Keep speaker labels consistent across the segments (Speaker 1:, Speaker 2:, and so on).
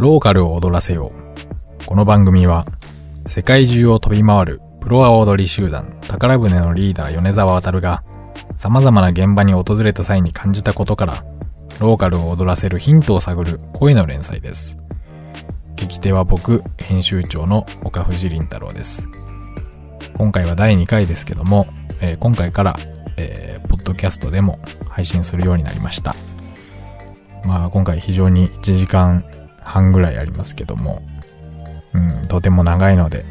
Speaker 1: ローカルを踊らせよう。この番組は、世界中を飛び回るプロア踊り集団宝船のリーダー米沢渡が、様々な現場に訪れた際に感じたことから、ローカルを踊らせるヒントを探る声の連載です。聞き手は僕、編集長の岡藤凛太郎です。今回は第2回ですけども、えー今回から、えーポッドキャストでも配信するようになりました。まあ今回非常に1時間半ぐらいありますけども、うん、とても長いので、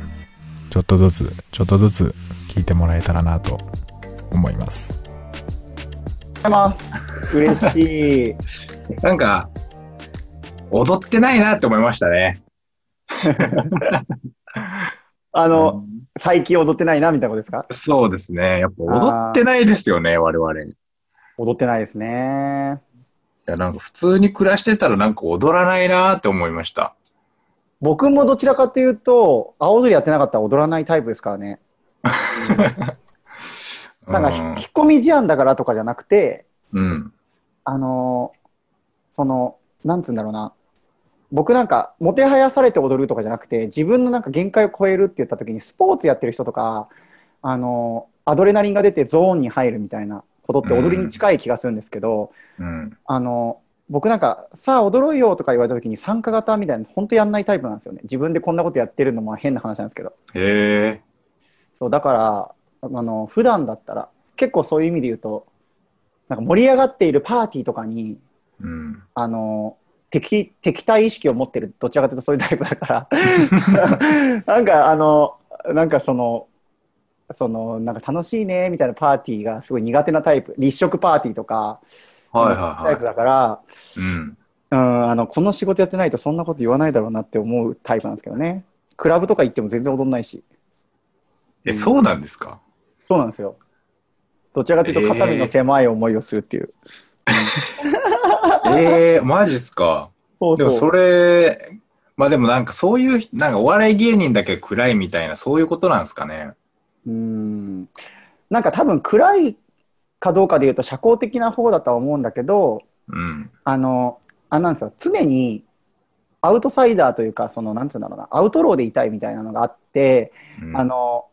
Speaker 1: ちょっとずつ、ちょっとずつ聞いてもらえたらなと思います。
Speaker 2: ございます。嬉しい。
Speaker 3: なんか、踊ってないなって思いましたね。
Speaker 2: あの、最近踊ってないなみたいなことですか？
Speaker 3: そうですね。やっぱ踊ってないですよね、我々。い
Speaker 2: 踊ってないですね。
Speaker 3: や、なんか普通に暮らしてたらなんか踊らないなって思いました。
Speaker 2: 僕もどちらかというと、青踊りやってなかったら踊らないタイプですからね。なんかひ、引っ込み思案だからとかじゃなくて、
Speaker 3: うん。
Speaker 2: あのーその、なんつうんだろうな。僕なんか、もてはやされて踊るとかじゃなくて、自分のなんか限界を超えるって言った時に、スポーツやってる人とか、あのーアドレナリンが出てゾーンに入るみたいなことって踊りに近い気がするんですけど、
Speaker 3: うん。
Speaker 2: あの僕なんか「さあ踊ろうよ」とか言われた時に参加型みたいな本当やんないタイプなんですよね自分でこんなことやってるのも変な話なんですけど
Speaker 3: へえ。
Speaker 2: そうだからあの普段だったら結構そういう意味で言うとなんか盛り上がっているパーティーとかに
Speaker 3: うん。
Speaker 2: あの敵敵対意識を持ってるどちらかというとそういうタイプだから なんかあのなんかそのそのなんか楽しいねみたいなパーティーがすごい苦手なタイプ立食パーティーとか
Speaker 3: はいはい
Speaker 2: タイプ
Speaker 3: は
Speaker 2: だから、
Speaker 3: い。うん。
Speaker 2: うん、あのこの仕事やってないとそんなこと言わないだろうなって思うタイプなんですけどねクラブとか行っても全然踊んないし
Speaker 3: え、そうなんですか？
Speaker 2: そうなんですよどちらかというと肩身の狭い思いをするっていう、
Speaker 3: ええ、マジっすか？
Speaker 2: そうそう
Speaker 3: でもそれ、まあでもなんかそういう、なんかお笑い芸人だけ暗いみたいな、そういうことなんですかね？
Speaker 2: うんなんか多分暗いかどうかで言うと社交的な方だとは思うんだけど
Speaker 3: うん。
Speaker 2: あのあなんですよ常にアウトサイダーというかそのなんていうんだろうなアウトローでいたいみたいなのがあって、
Speaker 3: うん
Speaker 2: あの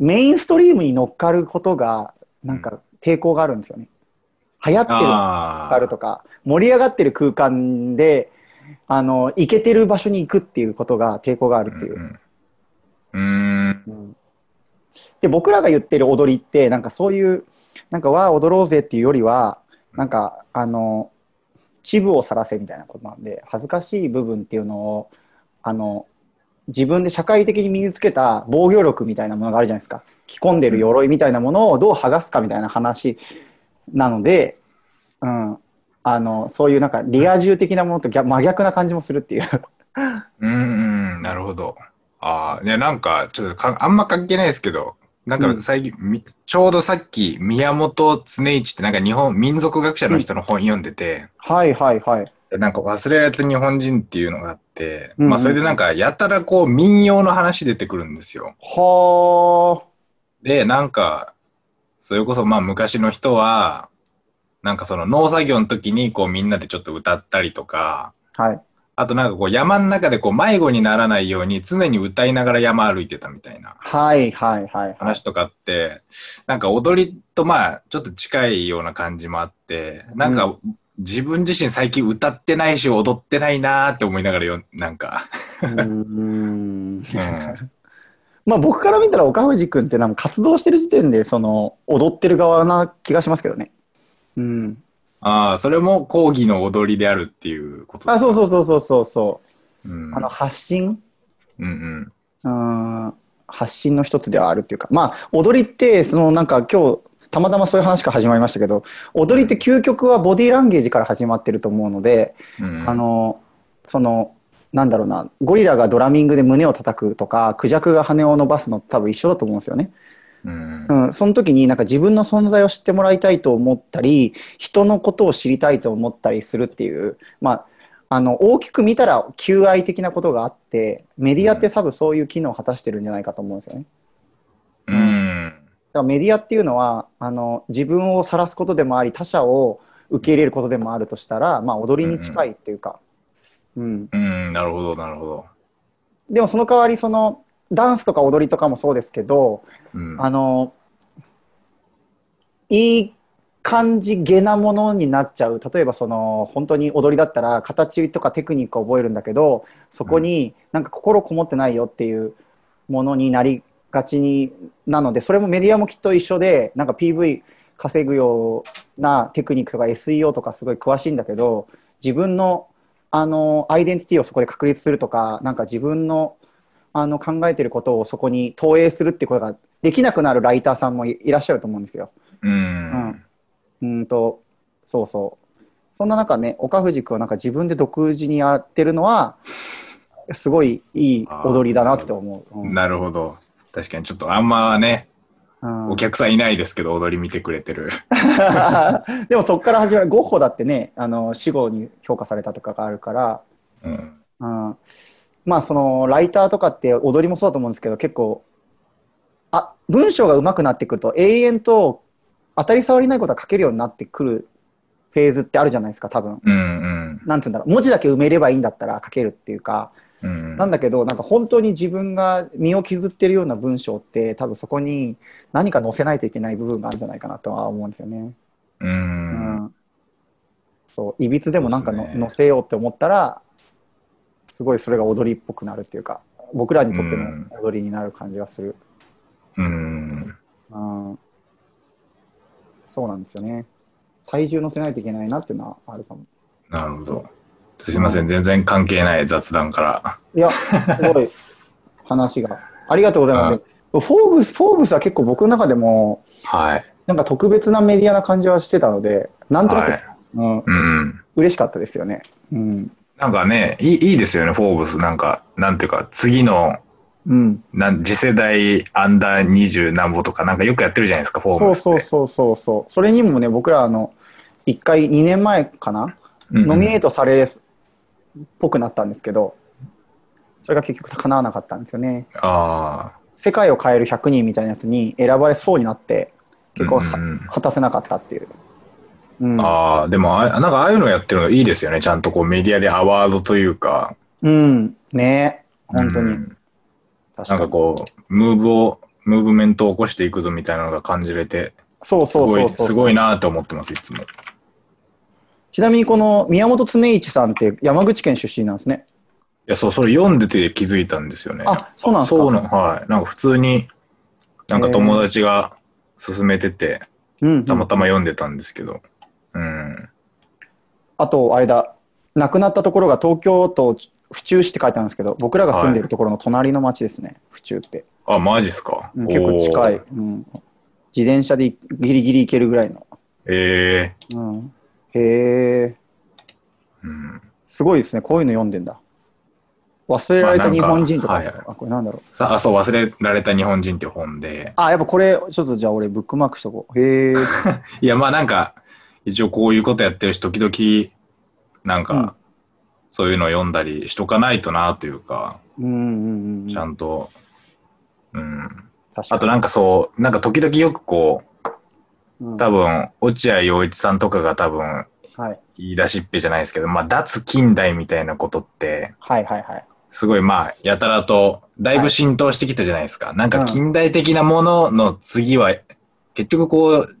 Speaker 2: メインストリームに乗っかることがなんか抵抗があるんですよね。流行ってる
Speaker 3: あ
Speaker 2: あるとか盛り上がってる空間であの行けてる場所に行くっていうことが抵抗があるっていう。
Speaker 3: うんうん。
Speaker 2: で僕らが言ってる踊りってなんかそういうなんかわあ踊ろうぜっていうよりはなんかあの恥部を晒せみたいなことなんで恥ずかしい部分っていうのをあの自分で社会的に身につけた防御力みたいなものがあるじゃないですか着込んでる鎧みたいなものをどう剥がすかみたいな話なので、うん、あのそういうなんかリア充的なものと逆真逆な感じもするっていう。
Speaker 3: うんうん、なるほど。ああ、ね、なんか、ちょっとかあんま関係ないですけど、なんか最近、みちょうどさっき、宮本恒一ってなんか日本、民族学者の人の本読んでて、
Speaker 2: はいはいはい。
Speaker 3: なんか忘れられた日本人っていうのがあって、
Speaker 2: うんうん
Speaker 3: まあそれでなんかやたらこう民謡の話出てくるんですよ。
Speaker 2: はあ。
Speaker 3: で、なんか、それこそまあ昔の人は、なんかその農作業の時にこうみんなでちょっと歌ったりとか、
Speaker 2: はい。
Speaker 3: あとなんかこう山の中でこう迷子にならないように常に歌いながら山歩いてたみたいな
Speaker 2: はいはいはいはい。
Speaker 3: 話とかって、なんか踊りとまあちょっと近いような感じもあって、なんか自分自身最近歌ってないし踊ってないなーって思いながらよ、なんか。
Speaker 2: うーん
Speaker 3: うん
Speaker 2: まあ僕から見たら岡藤君ってなんか活動してる時点でその踊ってる側な気がしますけどね。うん。
Speaker 3: ああ、それも講義の踊りであるっていうこと
Speaker 2: あ、そう
Speaker 3: う。
Speaker 2: そうそうそうそうそう。
Speaker 3: うん、
Speaker 2: あの発信？
Speaker 3: うんうん。
Speaker 2: う発信の一つではあるっていうかまあ踊りってそのなんか今日たまたまそういう話から始まりましたけど踊りって究極はボディーランゲージから始まってると思うので、
Speaker 3: うんうん、
Speaker 2: あのそのなんだろうなゴリラがドラミングで胸を叩くとかクジャクが羽を伸ばすのと多分一緒だと思うんですよね。
Speaker 3: うん
Speaker 2: うん、その時になんか自分の存在を知ってもらいたいと思ったり人のことを知りたいと思ったりするっていう、まあ、あの大きく見たら求愛的なことがあってメディアって多分そういう機能を果たしてるんじゃないかと思うんですよね。
Speaker 3: うん。
Speaker 2: だからメディアっていうのはあの自分を晒すことでもあり他者を受け入れることでもあるとしたら、まあ、踊りに近いっていうか、うん。
Speaker 3: うん、なるほど、なるほど。
Speaker 2: でもその代わり、その、ダンスとか踊りとかもそうですけど、
Speaker 3: うん。
Speaker 2: あの、いい感じ、げなものになっちゃう。例えば、その、本当に踊りだったら、形とかテクニックを覚えるんだけど、そこになんか心こもってないよっていうものになりがちに、なので、それもメディアもきっと一緒で、なんか PV 稼ぐようなテクニックとか SEO とかすごい詳しいんだけど、自分の、あの、アイデンティティをそこで確立するとか、なんか自分の、あの考えてることをそこに投影するってことができなくなるライターさんもいいらっしゃると思うんですよ。
Speaker 3: うん。
Speaker 2: うんうんとそうそうそんな中ね岡藤君はなんか自分で独自にやってるのはすごいいい踊りだなって思う。うん
Speaker 3: なるほど。確かにちょっとあんまね、
Speaker 2: うん
Speaker 3: お客さんいないですけど、踊り見てくれてる。
Speaker 2: でもそこから始まるゴッホだってねあの死後に評価されたとかがあるから、
Speaker 3: うん。
Speaker 2: うん、まあそのライターとかって踊りもそうだと思うんですけど結構あ文章が上手くなってくると永遠と当たり障りないことが書けるようになってくるフェーズってあるじゃないですか多分。
Speaker 3: うんうん。
Speaker 2: なんつうんだろう文字だけ埋めればいいんだったら書けるっていうか、
Speaker 3: うん。
Speaker 2: なんだけどなんか本当に自分が身を削ってるような文章って多分そこに何か載せないといけない部分があるんじゃないかなとは思うんですよね。
Speaker 3: う。
Speaker 2: うんんそういびつでもなんかの、
Speaker 3: ね
Speaker 2: 載せようって思ったらすごいそれが踊りっぽくなるっていうか僕らにとっての踊りになる感じがする。
Speaker 3: うん。
Speaker 2: うんそうなんですよね。体重乗せないといけないなっていうのはあるかも。
Speaker 3: なるほど。すいません、全然関係ない雑談から。
Speaker 2: いや、すごい話が。ありがとうございます。フォーブス、フォーブスは結構僕の中でも、
Speaker 3: はい。
Speaker 2: なんか特別なメディアな感じはしてたので、なんとなく、
Speaker 3: はい。
Speaker 2: うん、
Speaker 3: うん。
Speaker 2: 嬉しかったですよね。うん。
Speaker 3: なんかね、いいいいですよね、フォーブス。なんか、なんていうか、次の、
Speaker 2: うん。
Speaker 3: なん次世代アンダー20何歩とか、なんかよくやってるじゃないですか、フォー
Speaker 2: そう
Speaker 3: ブス。
Speaker 2: そうそうそうそう。それにもね、僕ら、あの、一回、2年前かな、
Speaker 3: うんうん
Speaker 2: ノミネートされっぽくなったんですけど、それが結局叶わなかったんですよね。
Speaker 3: あ
Speaker 2: 世界を変える100人みたいなやつに選ばれそうになって、結構は、
Speaker 3: うんうん
Speaker 2: 果たせなかったっていう。うん
Speaker 3: あ。ああ、でもあ、なんかああいうのやってるのいいですよね。ちゃんとこうメディアでアワードというか。
Speaker 2: うん。ね本当に。
Speaker 3: うん
Speaker 2: 確かに。
Speaker 3: なんかこう、ムーブを、ムーブメントを起こしていくぞみたいなのが感じれて、
Speaker 2: そうそうそう。
Speaker 3: すごいなと思ってます、いつも。
Speaker 2: ちなみにこの宮本恒一さんって山口県出身なんですね。
Speaker 3: いや、そう、それ読んでて気づいたんですよね。
Speaker 2: あそうなんですか
Speaker 3: そうなの、はい。なんか普通に、なんか友達が勧めてて、
Speaker 2: うん。
Speaker 3: たまたま読んでたんですけど。うん。
Speaker 2: あと、あれだ。亡くなったところが東京都府中市って書いてあるんですけど、僕らが住んでるところの隣の町ですね。府中って。
Speaker 3: あ、マジっすか？
Speaker 2: うん結構近い。うん。自転車でギリギリ行けるぐらいの。
Speaker 3: え
Speaker 2: うん。へえ。
Speaker 3: ーうん。
Speaker 2: すごいですね。こういうの読んでんだ。忘れられた日本人とかですか、
Speaker 3: まあ
Speaker 2: あ、これなんだろう。
Speaker 3: さあ、そう、忘れられた日本人って本で。
Speaker 2: あ、やっぱこれ、ちょっとじゃあ俺ブックマークしとこう。へえ。
Speaker 3: いや、まあなんか、一応こういうことやってるし、時々、なんか、
Speaker 2: うん
Speaker 3: そういうの読んだりしとかないとなというか、
Speaker 2: うんうんうん。
Speaker 3: ちゃんと、うん。あとなんかそう、なんか時々よくこう、
Speaker 2: うん
Speaker 3: 多分、落合陽一さんとかが多分、
Speaker 2: はい。
Speaker 3: 言い出しっぺじゃないですけど、まあ、脱近代みたいなことって、
Speaker 2: はいはいはい。
Speaker 3: すごいまあ、やたらと、だいぶ浸透してきたじゃないですか。なんか近代的なものの次は、結局こう、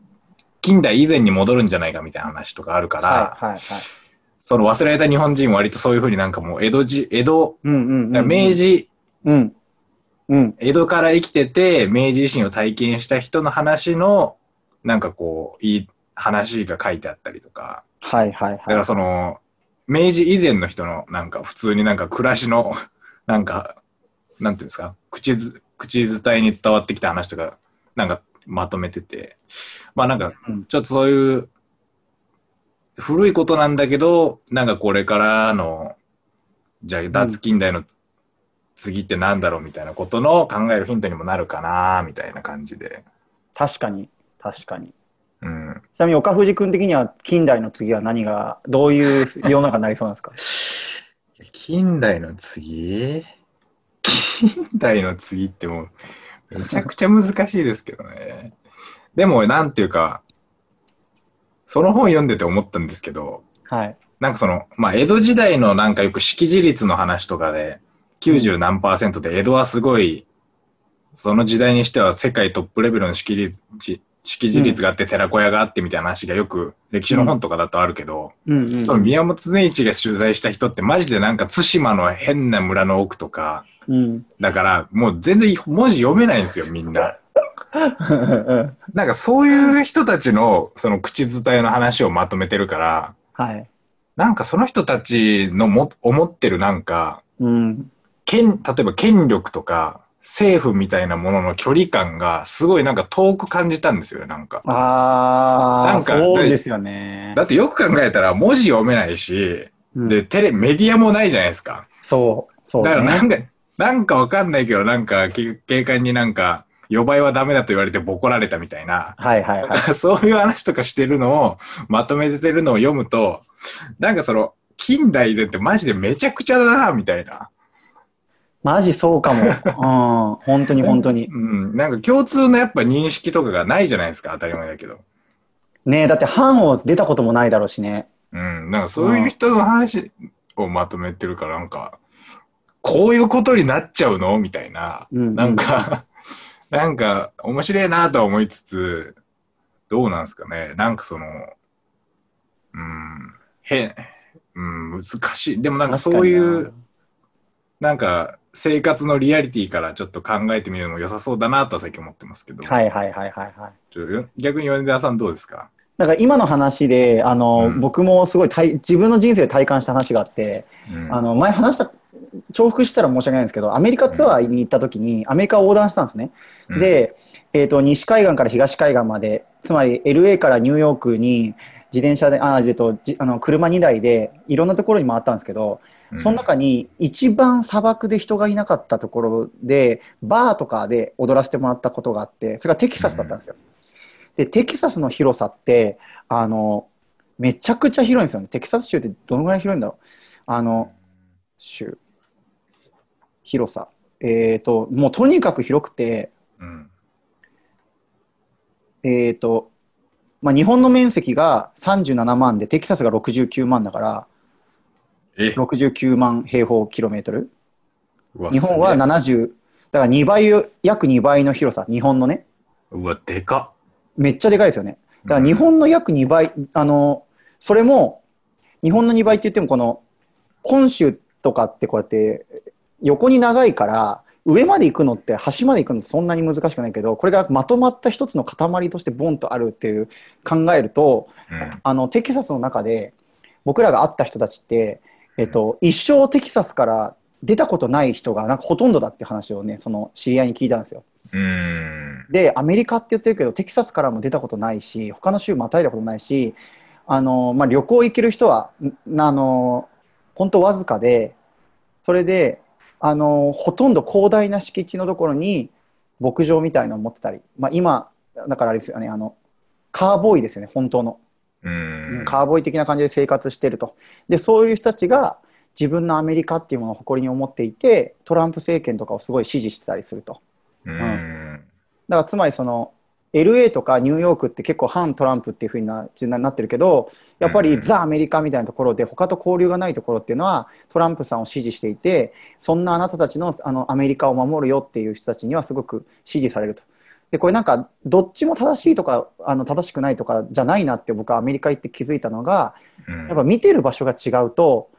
Speaker 3: 近代以前に戻るんじゃないかみたいな話とかあるから、
Speaker 2: はいはいはい。
Speaker 3: その忘れられた日本人は割とそういうふうになんかもう江戸じ、江戸、
Speaker 2: うんうんうん。
Speaker 3: 明。治、
Speaker 2: うん。うん。
Speaker 3: 江戸から生きてて、明治維新を体験した人の話の、なんかこう、いい話が書いてあったりとか、
Speaker 2: はいはいはい。
Speaker 3: だからその、明治以前の人のなんか普通になんか暮らしの、なんか、なんていうんですか、口ず、口伝えに伝わってきた話とか、なんかまとめてて、まあなんか
Speaker 2: うん、
Speaker 3: ちょっとそういう、古いことなんだけど、なんかこれからの、じゃあ脱近代の次ってなんだろうみたいなことの考えるヒントにもなるかなみたいな感じで。
Speaker 2: 確かに。確かに。
Speaker 3: うん。
Speaker 2: ちなみに岡藤君的には近代の次は何が、どういう世の中になりそうなんですか？
Speaker 3: 近代の次？近代の次ってもう、めちゃくちゃ難しいですけどね。でも、なんていうか、その本読んでて思ったんですけど、
Speaker 2: はい。
Speaker 3: なんかその、まあ、江戸時代のなんかよく識字率の話とかで、90何パーセントで、江戸はすごい、その時代にしては世界トップレベルの識率、識字率があって寺子屋があってみたいな話がよく歴史の本とかだとあるけど、
Speaker 2: うんうん
Speaker 3: その宮本常一が取材した人ってマジでなんか対馬の変な村の奥とか、
Speaker 2: うん。
Speaker 3: だからもう全然文字読めないんですよ、みんな。なんかそういう人たちのその口伝えの話をまとめてるから、
Speaker 2: はい。
Speaker 3: なんかその人たちのも思ってるなんか、
Speaker 2: うん。
Speaker 3: 権、例えば権力とか政府みたいなものの距離感がすごいなんか遠く感じたんですよね、なんか。
Speaker 2: ああ、
Speaker 3: なんか
Speaker 2: そうですよね
Speaker 3: だ。ってよく考えたら文字読めないし、
Speaker 2: うん
Speaker 3: で、テレ、メディアもないじゃないですか。
Speaker 2: そう、そう
Speaker 3: だからなん
Speaker 2: ね。
Speaker 3: か、なんかわかんないけど、なんかけ警官になんか、予売はダメだと言われてボコられたみたいな、
Speaker 2: はいはいはい。
Speaker 3: そういう話とかしてるのを、まとめてるのを読むと、なんかその、近代でってマジでめちゃくちゃだな、みたいな。
Speaker 2: マジそうかも。うん。本当に本当に。
Speaker 3: うん。なんか共通のやっぱ認識とかがないじゃないですか、当たり前だけど。
Speaker 2: ねえだって藩を出たこともないだろうしね。
Speaker 3: うん。なんかそういう人の話をまとめてるから、なんか、こういうことになっちゃうの？みたいな。
Speaker 2: うん
Speaker 3: なんか、なんか、面白いなとは思いつつ、どうなんですかね。なんかその、うん、変、うん、難しい。でもなんかそういう、なんか、生活のリアリティからちょっと考えてみるのも良さそうだなとは最近思ってますけど。
Speaker 2: はいはいはいはいはい。
Speaker 3: 逆に米沢さんどうですか？
Speaker 2: だから今の話で、あの、
Speaker 3: うん
Speaker 2: 僕もすごい体自分の人生で体感した話があって、
Speaker 3: うん
Speaker 2: あの、前話した、重複したら申し訳ないんですけど、アメリカツアーに行った時に、アメリカを横断したんですね。
Speaker 3: うん
Speaker 2: で、えっ、と、西海岸から東海岸まで、つまり LA からニューヨークに自転車で、あ、と、じあの車2台でいろんなところに回ったんですけど、その中に一番砂漠で人がいなかったところで、バーとかで踊らせてもらったことがあって、それがテキサスだったんですよ。で、テキサスの広さって、あの、めちゃくちゃ広いんですよね。テキサス州ってどのぐらい広いんだろう。あの、州、広さ。えっ、と、もうとにかく広くて、
Speaker 3: うん
Speaker 2: えっ、と、まあ、日本の面積が37万で、テキサスが69万だから、
Speaker 3: え、
Speaker 2: 69万平方キロメートル。日本は
Speaker 3: すげえ
Speaker 2: 70、だから2倍、約2倍の広さ、日本のね。
Speaker 3: うわ、でかっ。
Speaker 2: めっちゃでかいですよね。だから日本の約2倍、あの、それも、日本の2倍って言っても、この、本州とかってこうやって、横に長いから、上まで行くのって、端まで行くのってそんなに難しくないけど、これがまとまった一つの塊としてボンとあるっていう考えると、
Speaker 3: うん
Speaker 2: あの、テキサスの中で、僕らが会った人たちって、えっと、一生テキサスから出たことない人が、なんかほとんどだって話をね、その知り合いに聞いたんですよ。
Speaker 3: うん。
Speaker 2: でアメリカって言ってるけどテキサスからも出たことないし他の州またいだことないしあの、まあ、旅行行ける人はんあの本当わずかでそれであのほとんど広大な敷地のところに牧場みたいのを持ってたり、まあ、今だからあれですよねあのカーボーイですよね本当の、
Speaker 3: うん。
Speaker 2: カーボーイ的な感じで生活してるとでそういう人たちが自分のアメリカっていうものを誇りに思っていてトランプ政権とかをすごい支持してたりすると。
Speaker 3: うん。
Speaker 2: だからつまりその LA とかニューヨークって結構反トランプっていう風になななってるけどやっぱりザ・アメリカみたいなところで他と交流がないところっていうのはトランプさんを支持していてそんなあなたたちのあのアメリカを守るよっていう人たちにはすごく支持されると。でこれなんかどっちも正しいとかあの正しくないとかじゃないなって僕はアメリカ行って気づいたのが
Speaker 3: うん
Speaker 2: やっぱ見てる場所が違うと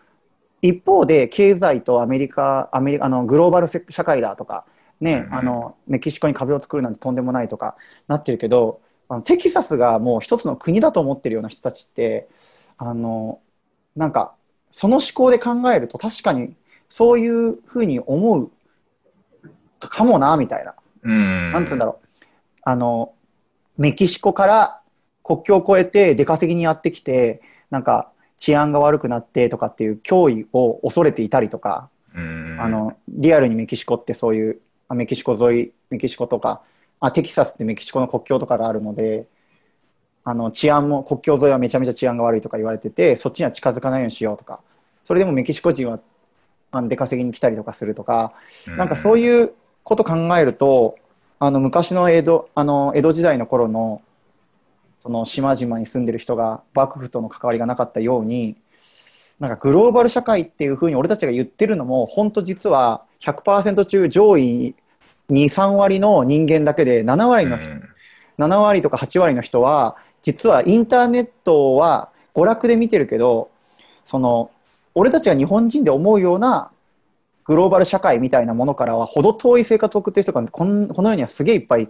Speaker 2: 一方で経済とアメリカアメリカあのグローバルせ社会だとか、ね
Speaker 3: うん
Speaker 2: あのメキシコに壁を作るなんてとんでもないとかなってるけどあのテキサスがもう一つの国だと思ってるような人たちってあのなんかその思考で考えると確かにそういうふうに思うかもなみたいな。
Speaker 3: うん。
Speaker 2: なんつうんだろう。あの、メキシコから国境を越えて出稼ぎにやってきて、なんか治安が悪くなってとかっていう脅威を恐れていたりとか、
Speaker 3: うん。
Speaker 2: あの、リアルにメキシコってそういう、あメキシコ沿い、メキシコとか、あ、テキサスってメキシコの国境とかがあるので、あの、治安も、国境沿いはめちゃめちゃ治安が悪いとか言われてて、そっちには近づかないようにしようとか、それでもメキシコ人はあの出稼ぎに来たりとかするとか、なんかそう
Speaker 3: う
Speaker 2: いうこと考えると、あの昔の江戸あの江戸時代の頃のその島々に住んでる人が幕府との関わりがなかったようになんかグローバル社会っていうふうに俺たちが言ってるのも本当実は100%中上位23割の人間だけで7割の人、
Speaker 3: うん
Speaker 2: 7割とか8割の人は実はインターネットは娯楽で見てるけどその俺たちが日本人で思うようなグローバル社会みたいなものからは程遠い生活を送ってる人がこんこの世にはすげえいっぱい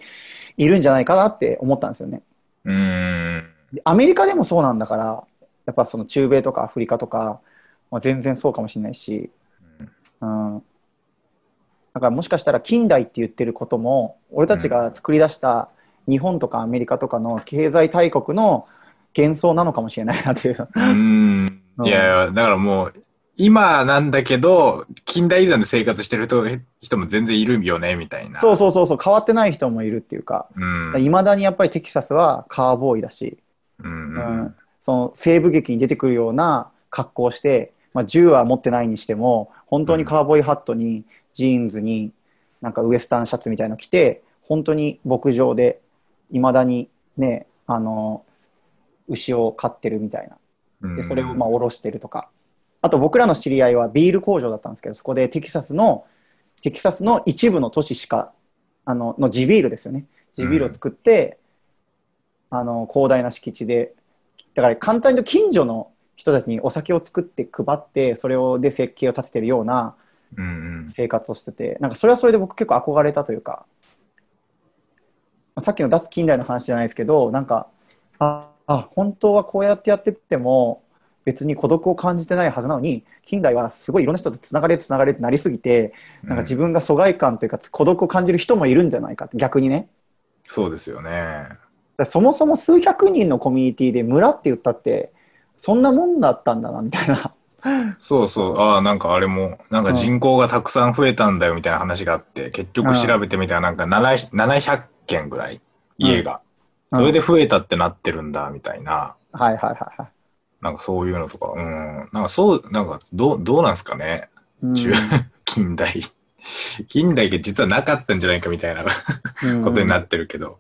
Speaker 2: いるんじゃないかなって思ったんですよね。
Speaker 3: うん。
Speaker 2: でアメリカでもそうなんだからやっぱその中米とかアフリカとか、まあ、全然そうかもしれないし、うん、だからもしかしたら近代って言ってることも俺たちが作り出した日本とかアメリカとかの経済大国の幻想なのかもしれないなっていう。
Speaker 3: うん。
Speaker 2: うん
Speaker 3: いやいや、だからもう、今なんだけど、近代以前の生活してる人人も全然いるよね、みたいな。
Speaker 2: そうそうそうそう変わってない人もいるっていうか
Speaker 3: うん。
Speaker 2: いまだにやっぱりテキサスはカーボーイだし、
Speaker 3: うん。
Speaker 2: う
Speaker 3: うん
Speaker 2: ん、その西部劇に出てくるような格好をして、まあ、銃は持ってないにしても本当にカーボーイハットにジーンズになんかウエスタンシャツみたいの着て本当に牧場でいまだにねあの牛を飼ってるみたいな。
Speaker 3: うん。
Speaker 2: でそれをまあ下ろしてるとか。あと僕らの知り合いはビール工場だったんですけどそこでテキサスのテキサスの一部の都市しかあのの地ビールですよね。地ビールを作って、あの広大な敷地でだから簡単に近所の人たちにお酒を作って配ってそれをで設計を立ててるような。生活をしててなんかそれはそれで僕結構憧れたというかさっきの脱近代の話じゃないですけどなんかああ本当はこうやってやってっても別に孤独を感じてないはずなのに近代はすごいいろんな人とつながれるつながれるってなりすぎてなんか自分が疎外感というか孤独を感じる人もいるんじゃないかって逆にね
Speaker 3: そうですよね。
Speaker 2: そもそも数百人のコミュニティで村って言ったってそんなもんだったんだなみたいな
Speaker 3: そうそう。ああ、なんかあれも、なんか人口がたくさん増えたんだよみたいな話があって、結局調べてみたらなんか7 700件ぐらい家が。
Speaker 2: うん
Speaker 3: それで増えたってなってるんだみたいな。
Speaker 2: はいはいはいはい
Speaker 3: なんかそういうのとか、うん。なんかそう、なんかどう、どうなんですかね。近代。近代が実はなかったんじゃないかみたいな
Speaker 2: うん
Speaker 3: ことになってるけど。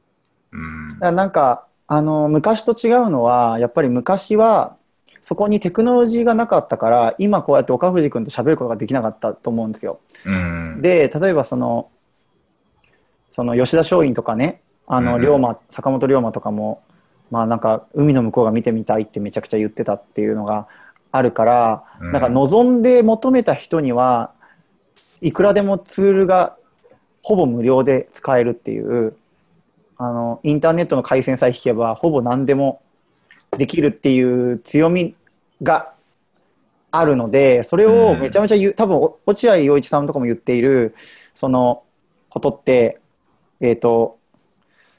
Speaker 3: うん
Speaker 2: なんかあの昔と違うのはやっぱり昔はそこにテクノロジーがなかったから今こうやって岡藤君と喋ることができなかったと思うんですよ。
Speaker 3: うん。
Speaker 2: で例えばそのその吉田松陰とかねあの
Speaker 3: うん
Speaker 2: 龍馬坂本龍馬とかもまあなんか海の向こうが見てみたいってめちゃくちゃ言ってたっていうのがあるから、
Speaker 3: うん
Speaker 2: なんか望んで求めた人にはいくらでもツールがほぼ無料で使えるっていうあのインターネットの回線さえ引けばほぼ何でもできるっていう強みがあるのでそれをめちゃめちゃ言う、多分お落合陽一さんとかも言っているそのことってえっ、と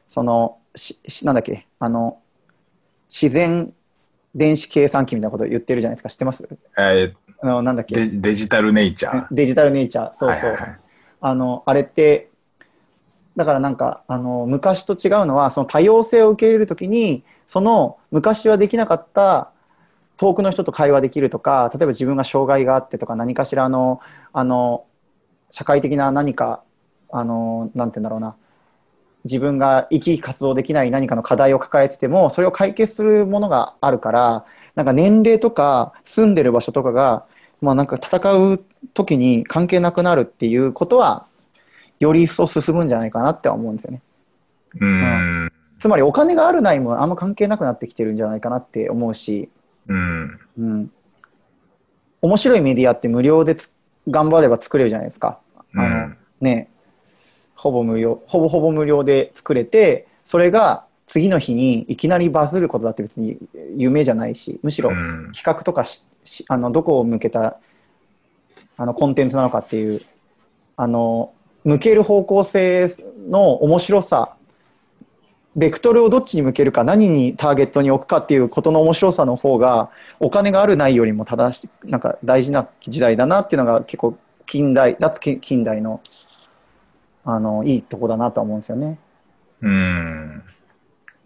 Speaker 2: そのししなんだっけあの自然電子計算機みたいなことを言ってるじゃないですか。知ってます？
Speaker 3: え
Speaker 2: あのなんだっけ。
Speaker 3: デジタルネイチャー。
Speaker 2: デジタルネイチャー。そうそう、
Speaker 3: はいはいはい。
Speaker 2: あのあれってだからなんかあの昔と違うのはその多様性を受け入れるときにその昔はできなかった遠くの人と会話できるとか例えば自分が障害があってとか何かしらのあの社会的な何かあのなんて言うんだろうな。自分が生き生き活動できない何かの課題を抱えててもそれを解決するものがあるからなんか年齢とか住んでる場所とかが、まあ、なんか戦う時に関係なくなるっていうことはより一層進むんじゃないかなっては思うんですよね。
Speaker 3: うん。
Speaker 2: つまりお金があるないもあんま関係なくなってきてるんじゃないかなって思うし、
Speaker 3: うん。
Speaker 2: うん、面白いメディアって無料でつ頑張れば作れるじゃないですか。あの
Speaker 3: うん
Speaker 2: ねほぼ無料ほぼほぼ無料で作れてそれが次の日にいきなりバズることだって別に夢じゃないしむしろ
Speaker 3: うん
Speaker 2: 企画とかししあのどこを向けたあのコンテンツなのかっていうあの向ける方向性の面白さベクトルをどっちに向けるか何にターゲットに置くかっていうことの面白さの方がお金があるないよりも正しなんか大事な時代だなっていうのが結構近代脱近近代のあのいいとこだなとは思うんですよね。
Speaker 3: うん。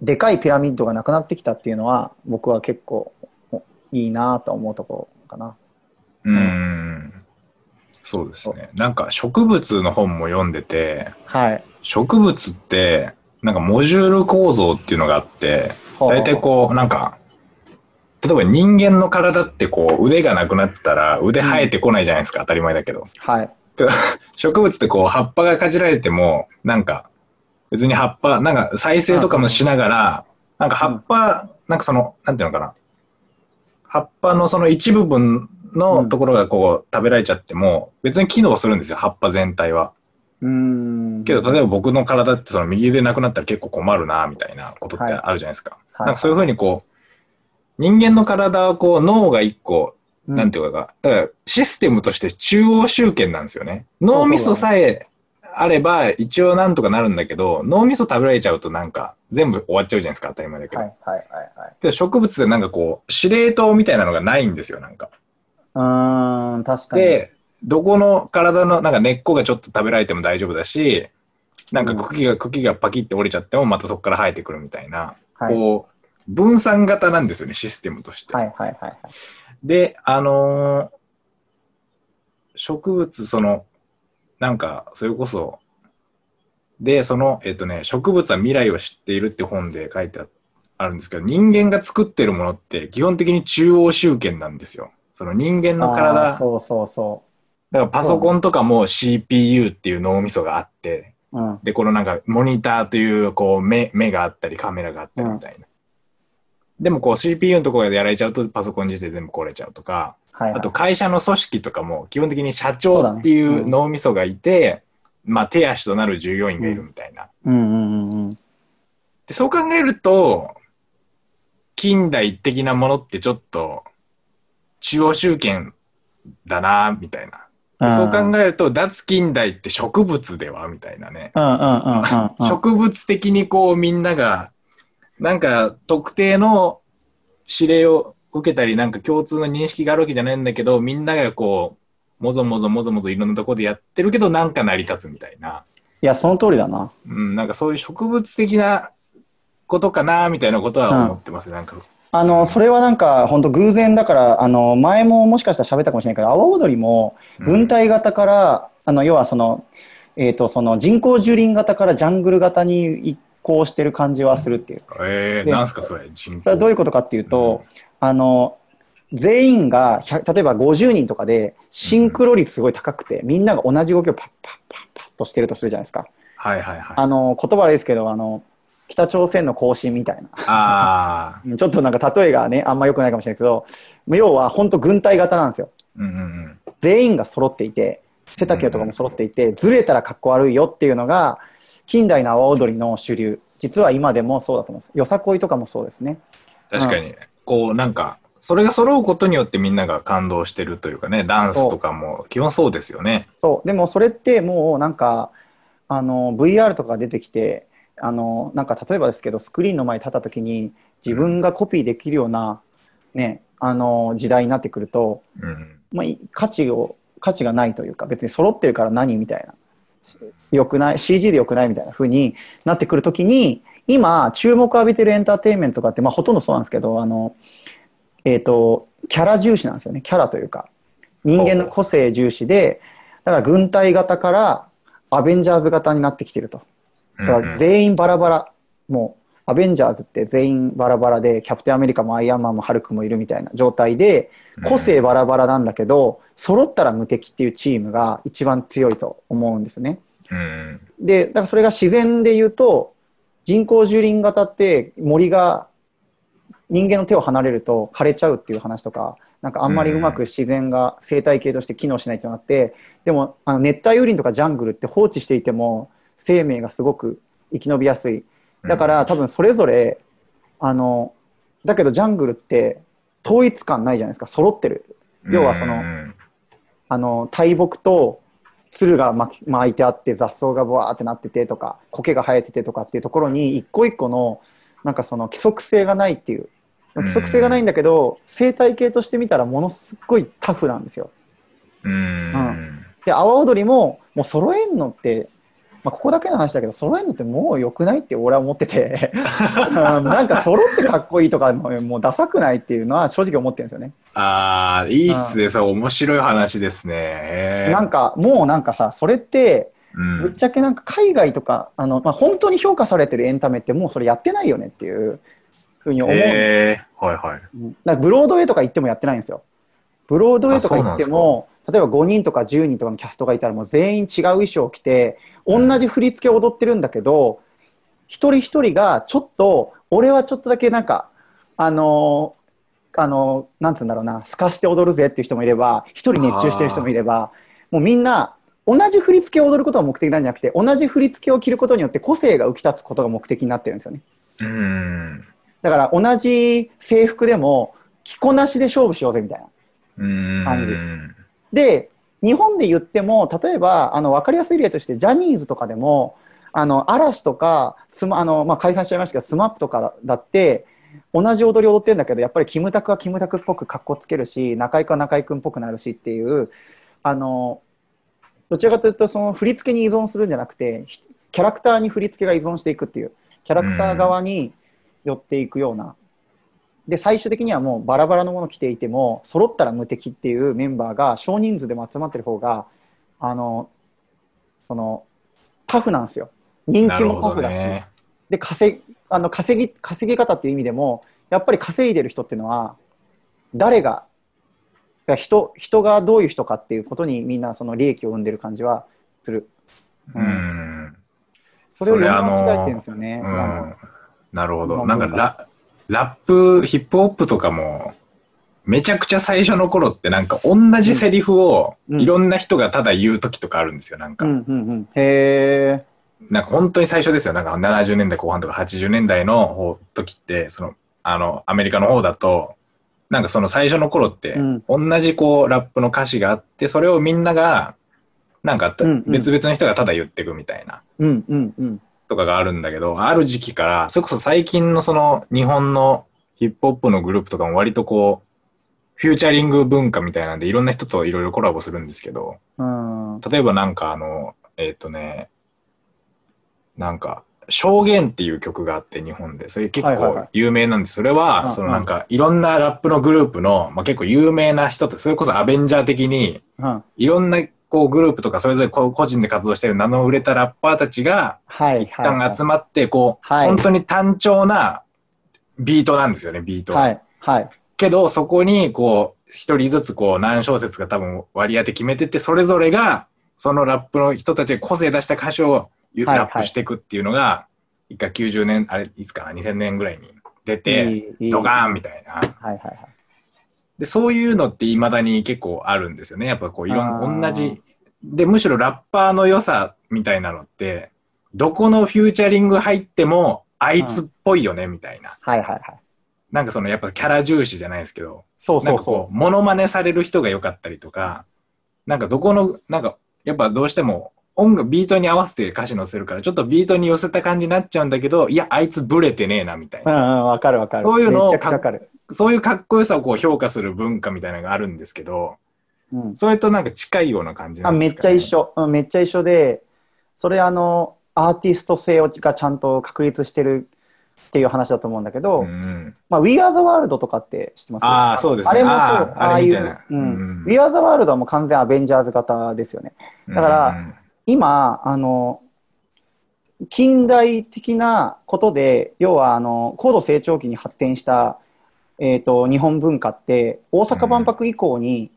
Speaker 2: でかいピラミッドがなくなってきたっていうのは僕は結構おいいなと思うところかな。
Speaker 3: うん。そうですね。なんか植物の本も読んでて、
Speaker 2: はい。
Speaker 3: 植物って、なんかモジュール構造っていうのがあって、大体こう、なんか、例えば人間の体ってこう腕がなくなったら腕生えてこないじゃないですか、当たり前だけど。
Speaker 2: はい。
Speaker 3: 植物ってこう葉っぱがかじられても、なんか別に葉っぱ、なんか再生とかもしながら、なんか葉っぱ、なんかその、なんていうのかな。葉っぱのその一部分のところがこう食べられちゃっても、別に機能するんですよ、葉っぱ全体は。
Speaker 2: うーん。
Speaker 3: けど、例えば僕の体ってその右腕なくなったら結構困るな、みたいなことってあるじゃないですか。
Speaker 2: はい
Speaker 3: なんかそういうふうにこう、人間の体はこう脳が一個、
Speaker 2: うん
Speaker 3: なんていうか、だからシステムとして中央集権なんですよね。脳みそさえあれば一応なんとかなるんだけど、脳みそ食べられちゃうとなんか全部終わっちゃうじゃないですか、当たり前だけど。
Speaker 2: はいはいはいはい。
Speaker 3: けど植物ってなんかこう、司令塔みたいなのがないんですよ、なんか。
Speaker 2: うーん、確かに。
Speaker 3: で、どこの体のなんか根っこがちょっと食べられても大丈夫だし、なんか茎が、茎がパキって折れちゃってもまたそこから生えてくるみたいな、
Speaker 2: はい
Speaker 3: こう、分散型なんですよね、システムとして。
Speaker 2: はいはいはいはい。
Speaker 3: で、あのー植物、その、なんか、それこそ、で、その、えっとね、植物は未来を知っているって本で書いてああるんですけど、人間が作ってるものって基本的に中央集権なんですよ。その人間の体、
Speaker 2: そうそうそ
Speaker 3: だからパソコンとかも CPU っていう脳みそがあって、
Speaker 2: う。うん。
Speaker 3: で、このなんかモニターというこう目目があったりカメラがあったりみたいな。でもこう CPU のところでやられちゃうとパソコン自体全部壊れちゃうとか、
Speaker 2: はい、はい。
Speaker 3: あと会社の組織とかも基本的に社長っていう脳みそがいて、まあ手足となる従業員がいるみたいな。
Speaker 2: うんうんうんうん。
Speaker 3: でそう考えると、近代的なものってちょっと中央集権だな、みたいな。でそう考えると、脱近代って植物ではみたいなね。
Speaker 2: うんうんうんうんうん。
Speaker 3: 植物的にこうみんなが、なんか特定の指令を受けたり、なんか共通の認識があるわけじゃないんだけど、みんながこう、もぞもぞもぞもぞいろんなところでやってるけど、なんか成り立つみたいな。
Speaker 2: いや、その通りだな。
Speaker 3: うん、なんかそういう植物的なことかな、みたいなことは思ってます、なんか。
Speaker 2: あの、それはなんか、本当偶然だから、あの、前ももしかしたら喋ったかもしれないけど、阿波踊りも、軍隊型から、あの、要はその、えっ、と、その人工樹林型からジャングル型に移行してる感じはするっていう。
Speaker 3: えー、
Speaker 2: で
Speaker 3: なんすかそれ、
Speaker 2: それはどういうことかっていうと、あの、全員が100例えば50人とかでシンクロ率すごい高くてみんなが同じ動きをパッパッパッパッとしてるとするじゃないですか。
Speaker 3: はいはいはい。
Speaker 2: あの言葉悪いですけどあの北朝鮮の行進みたいな。
Speaker 3: ああ、
Speaker 2: ちょっとなんか例えがねあんま良くないかもしれないけど要は本当軍隊型なんですよ。
Speaker 3: うんうんうん。
Speaker 2: 全員が揃っていて背丈とかも揃っていてずれたらかっこ悪いよっていうのが近代の阿波踊りの主流。実は今でもそうだと思います。よさこいとかもそうですね。
Speaker 3: 確かに、こうなんか、それが揃うことによってみんなが感動してるというかね、ダンスとかも基本そうですよね。
Speaker 2: そう。でもそれってもうなんかあの VR とか出てきてあのなんか例えばですけどスクリーンの前に立った時に自分がコピーできるような、ね、あの時代になってくると、
Speaker 3: うん。
Speaker 2: まあ、い価値を価値がないというか別に揃ってるから何みたいな。よくない CG でよくないみたいな風になってくるときに今注目を浴びてるエンターテインメントとかって、まあ、ほとんどそうなんですけどあの、えー、とキャラ重視なんですよね。キャラというか人間の個性重視でだから軍隊型からアベンジャーズ型になってきてるとだから全員バラバラもうアベンジャーズって全員バラバラでキャプテンアメリカもアイアンマンもハルクもいるみたいな状態で個性バラバラなんだけど揃ったら無敵っていうチームが一番強いと思うんですね。
Speaker 3: うん。
Speaker 2: でだからそれが自然で言うと人工樹林型って森が人間の手を離れると枯れちゃうっていう話とかなんかあんまりうまく自然が生態系として機能しないっていうのがあってでもあの熱帯雨林とかジャングルって放置していても生命がすごく生き延びやすい。だから多分それぞれあのだけどジャングルって統一感ないじゃないですか。揃ってる。要はその
Speaker 3: うん
Speaker 2: あの大木と鶴が巻き巻いてあって雑草がブワーってなっててとか苔が生えててとかっていうところに一個一個のなんかその規則性がないっていう。規則性がないんだけど生態系として見たらものすっごいタフなんですよ。
Speaker 3: うん。
Speaker 2: で阿波踊りももう揃えんのって、まあ、ここだけの話だけど揃えんのってもう良くないって俺は思っててうんなんか揃ってかっこいいとかももうダサくないっていうのは正直思ってるんですよね。
Speaker 3: ああ、いいっすね。そう、面白い話ですね。
Speaker 2: なんかもうなんかさそれって
Speaker 3: うん
Speaker 2: ぶっちゃけなんか海外とかあの、まあ、本当に評価されてるエンタメってもうそれやってないよねっていうふうに思う、
Speaker 3: へーはいはい。
Speaker 2: うんだブロードウェイとか行ってもやってないんですよ。ブロードウェイとか行っても、例えば5人とか10人とかのキャストがいたらもう全員違う衣装を着て、同じ振り付けを踊ってるんだけど、一人一人がちょっと、俺はちょっとだけなんか、あのーあのーなんつうんだろうな、透かして踊るぜっていう人もいれば、一人熱中してる人もいれば、もうみんな、同じ振り付けを踊ることが目的なんじゃなくて、同じ振り付けを着ることによって個性が浮き立つことが目的になってるんですよね。
Speaker 3: うん。
Speaker 2: だから同じ制服でも着こなしで勝負しようぜみたいな。
Speaker 3: うん。
Speaker 2: 感じで日本で言っても例えばあの分かりやすい例としてジャニーズとかでもあの嵐とかスマあの、まあ、解散しちゃいましたけど SMAP とかだって同じ踊りを踊ってるんだけどやっぱりキムタクはキムタクっぽく格好つけるし中居君は中居君っぽくなるしっていうあのどちらかというとその振り付けに依存するんじゃなくてキャラクターに振り付けが依存していくっていうキャラクター側に寄っていくような。で最終的にはもうバラバラのもの着ていても揃ったら無敵っていうメンバーが少人数でも集まってる方があのそのタフなんですよ人気もタフだし、
Speaker 3: ね。
Speaker 2: で稼ぎあの稼ぎ稼ぎ方っていう意味でもやっぱり稼いでる人っていうのは誰がが人人がどういう人かっていうことにみんなその利益を生んでる感じはする、
Speaker 3: うん。
Speaker 2: それを読み間違えてるんですよね、
Speaker 3: うん。なるほど。
Speaker 2: 今
Speaker 3: なんかラ、ラップ、ヒップホップとかも、めちゃくちゃ最初の頃ってなんか同じセリフを
Speaker 2: うん。
Speaker 3: いろんな人がただ言う時とかあるんですよ。なんか、
Speaker 2: うんうんうん、へえ
Speaker 3: なんか本当に最初ですよ。なんか70年代後半とか80年代の方時って、その、あの、アメリカの方だと、なんかその最初の頃って
Speaker 2: うん、
Speaker 3: 同じこうラップの歌詞があって、それをみんなが、なんか別々の人がただ言っていくみたいな。
Speaker 2: うんうんうん
Speaker 3: とかがあるんだけど、ある時期から、それこそ最近のその日本のヒップホップのグループとかも割とこう、フューチャリング文化みたいなんでいろんな人といろいろコラボするんですけど、
Speaker 2: うん。
Speaker 3: 例えばなんかあの、えっ、とね、なんか、証言っていう曲があって日本で、それ結構有名なんです。それ
Speaker 2: うん
Speaker 3: は、そのなんかいろんなラップのグループの、まあ、結構有名な人って、それこそアベンジャー的に、
Speaker 2: うん。
Speaker 3: いろんなこうグループとかそれぞれこう個人で活動してる名の売れたラッパーたちが、
Speaker 2: はい
Speaker 3: 一旦
Speaker 2: はい。
Speaker 3: 集まって、こう、
Speaker 2: はい。
Speaker 3: 本当に単調なビートなんですよね、ビート。
Speaker 2: は。いはい。
Speaker 3: けど、そこに、こう、一人ずつ、こう、何小節が多分割り当て決めてて、それぞれが、そのラップの人たちが個性出した歌詞をラップしていくっていうのが、一回90年、あれ、いつかな、2000年ぐらいに出て、ドカーンみたいな。
Speaker 2: はいはいはい
Speaker 3: で、そういうのって未だに結構あるんですよね。やっぱこう、いろん同じ。で、むしろラッパーの良さみたいなのって、どこのフューチャリング入っても、あいつっぽいよね、みたいな。
Speaker 2: はいはいはい
Speaker 3: なんかその、やっぱキャラ重視じゃないですけど、
Speaker 2: そうそうそう
Speaker 3: モノマネされる人が良かったりとか、なんかどこの、なんか、やっぱどうしても、音楽、ビートに合わせて歌詞載せるから、ちょっとビートに寄せた感じになっちゃうんだけど、いや、あいつブレてねえな、みたいうな。
Speaker 2: んうんわかるわかる
Speaker 3: そういうのを
Speaker 2: かる
Speaker 3: そういうかっこよさをこう評価する文化みたいなのがあるんですけど、
Speaker 2: うん。
Speaker 3: それとなんか近いような感じな
Speaker 2: あめっち
Speaker 3: んですか、ね、
Speaker 2: ゃ一緒、うん、めっちゃ一緒でそれあのアーティスト性をがちゃんと確立してるっていう話だと思うんだけど、
Speaker 3: うんうん。
Speaker 2: まあ、We Are the World とかって知ってます？
Speaker 3: ああ、そうですね。
Speaker 2: あれもそう
Speaker 3: あ
Speaker 2: あ
Speaker 3: あ
Speaker 2: あいう。うん、We Are the World はもう完全アベンジャーズ型ですよね。だから
Speaker 3: うん
Speaker 2: 今あの近代的なことで要はあの高度成長期に発展した、えー、と日本文化って大阪万博以降に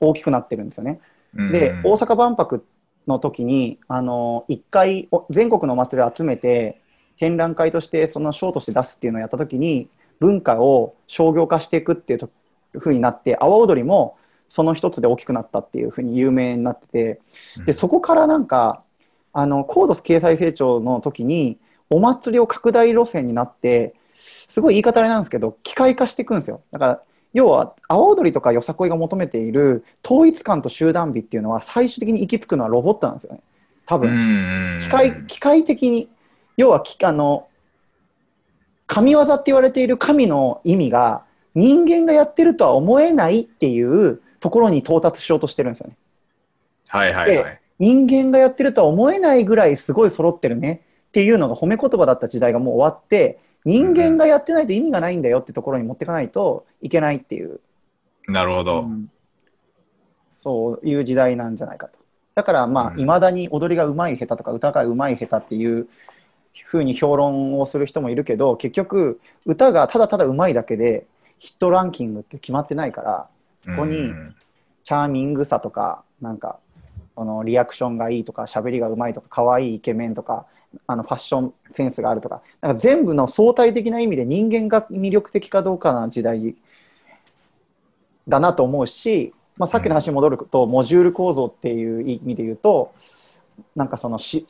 Speaker 2: 大きくなってるんですよね。
Speaker 3: うん
Speaker 2: で
Speaker 3: うん
Speaker 2: 大阪万博の時にあの一回お全国のお祭りを集めて展覧会としてそのショーとして出すっていうのをやった時に文化を商業化していくっていうとふうになって阿波踊りもその一つで大きくなったっていうふうに有名になっててでそこからなんかあの高度経済成長の時にお祭りを拡大路線になってすごい言い方あれなんですけど機械化していくんですよ。だから要は阿波踊りとかよさこいが求めている統一感と集団美っていうのは最終的に行き着くのはロボットなんですよね。多分、
Speaker 3: うん
Speaker 2: 機械機械的に要はきあの神業って言われている神の意味が人間がやってるとは思えないっていうところに到達しようとしてるんですよね。
Speaker 3: はいはいはい。
Speaker 2: 人間がやってるとは思えないぐらいすごい揃ってるねっていうのが褒め言葉だった時代がもう終わって人間がやってないと意味がないんだよってところに持っていかないといけないっていう、
Speaker 3: なるほど。
Speaker 2: うん。そういう時代なんじゃないかと。だからまあ
Speaker 3: うん。
Speaker 2: いまだに踊りが上手い下手とか歌が上手い下手っていうふうに評論をする人もいるけど結局歌がただただ上手いだけでヒットランキングって決まってないからそこに
Speaker 3: うん。
Speaker 2: チャーミングさとかなんかあのリアクションがいいとか喋りがうまいとか可愛いイケメンとかあのファッションセンスがあるとか。なんか全部の相対的な意味で人間が魅力的かどうかな時代だなと思うし、まあ、さっきの話に戻ると、モジュール構造っていう意味で言うとなんかそのし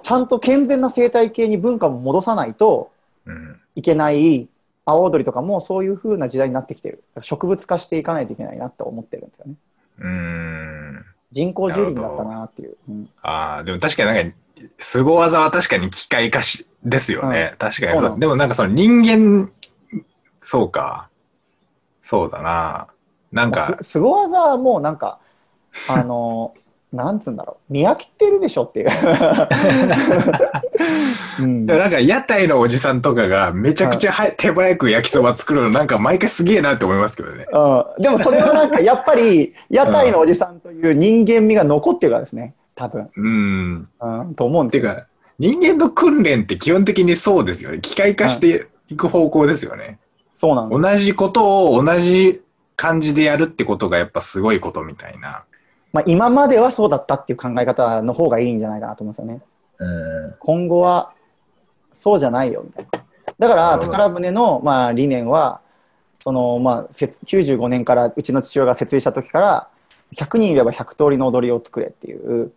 Speaker 2: ちゃんと健全な生態系に文化も戻さないと
Speaker 3: うん。
Speaker 2: いけない阿波踊りとかもそういう風な時代になってきてる。植物化していかないといけないなって思ってるんですよね。
Speaker 3: うん。
Speaker 2: 人工樹林だったなっていう、うん。
Speaker 3: ああ、でも確かになんか、凄技は確かに機械化し、ですよね。確かにそう。でもなんかその人間、そうか。そうだな。なん
Speaker 2: も
Speaker 3: か
Speaker 2: う、すすご技はもうなんかあの なんつうんだろう見飽きてるでしょっていう、うん
Speaker 3: でもなんか屋台のおじさんとかがめちゃくちゃは、手早く焼きそば作るのなんか毎回すげえなって思いますけどね。
Speaker 2: うん、でもそれはなんかやっぱり屋台のおじさんという人間味が残ってるからですね多分、
Speaker 3: うん。
Speaker 2: うん、と思うんですよ
Speaker 3: てか、人間の訓練って基本的にそうですよね。機械化していく方向ですよね。
Speaker 2: そうなんです
Speaker 3: 同じことを同じ感じでやるってことがやっぱすごいことみたいな。
Speaker 2: まあ、今まではそうだったっていう考え方の方がいいんじゃないかなと思うんですよね
Speaker 3: うん。
Speaker 2: 今後はそうじゃないよみたいなだから宝船のまあ理念はそのまあ設95年からうちの父親が設立した時から100人いれば100通りの踊りを作れっていう。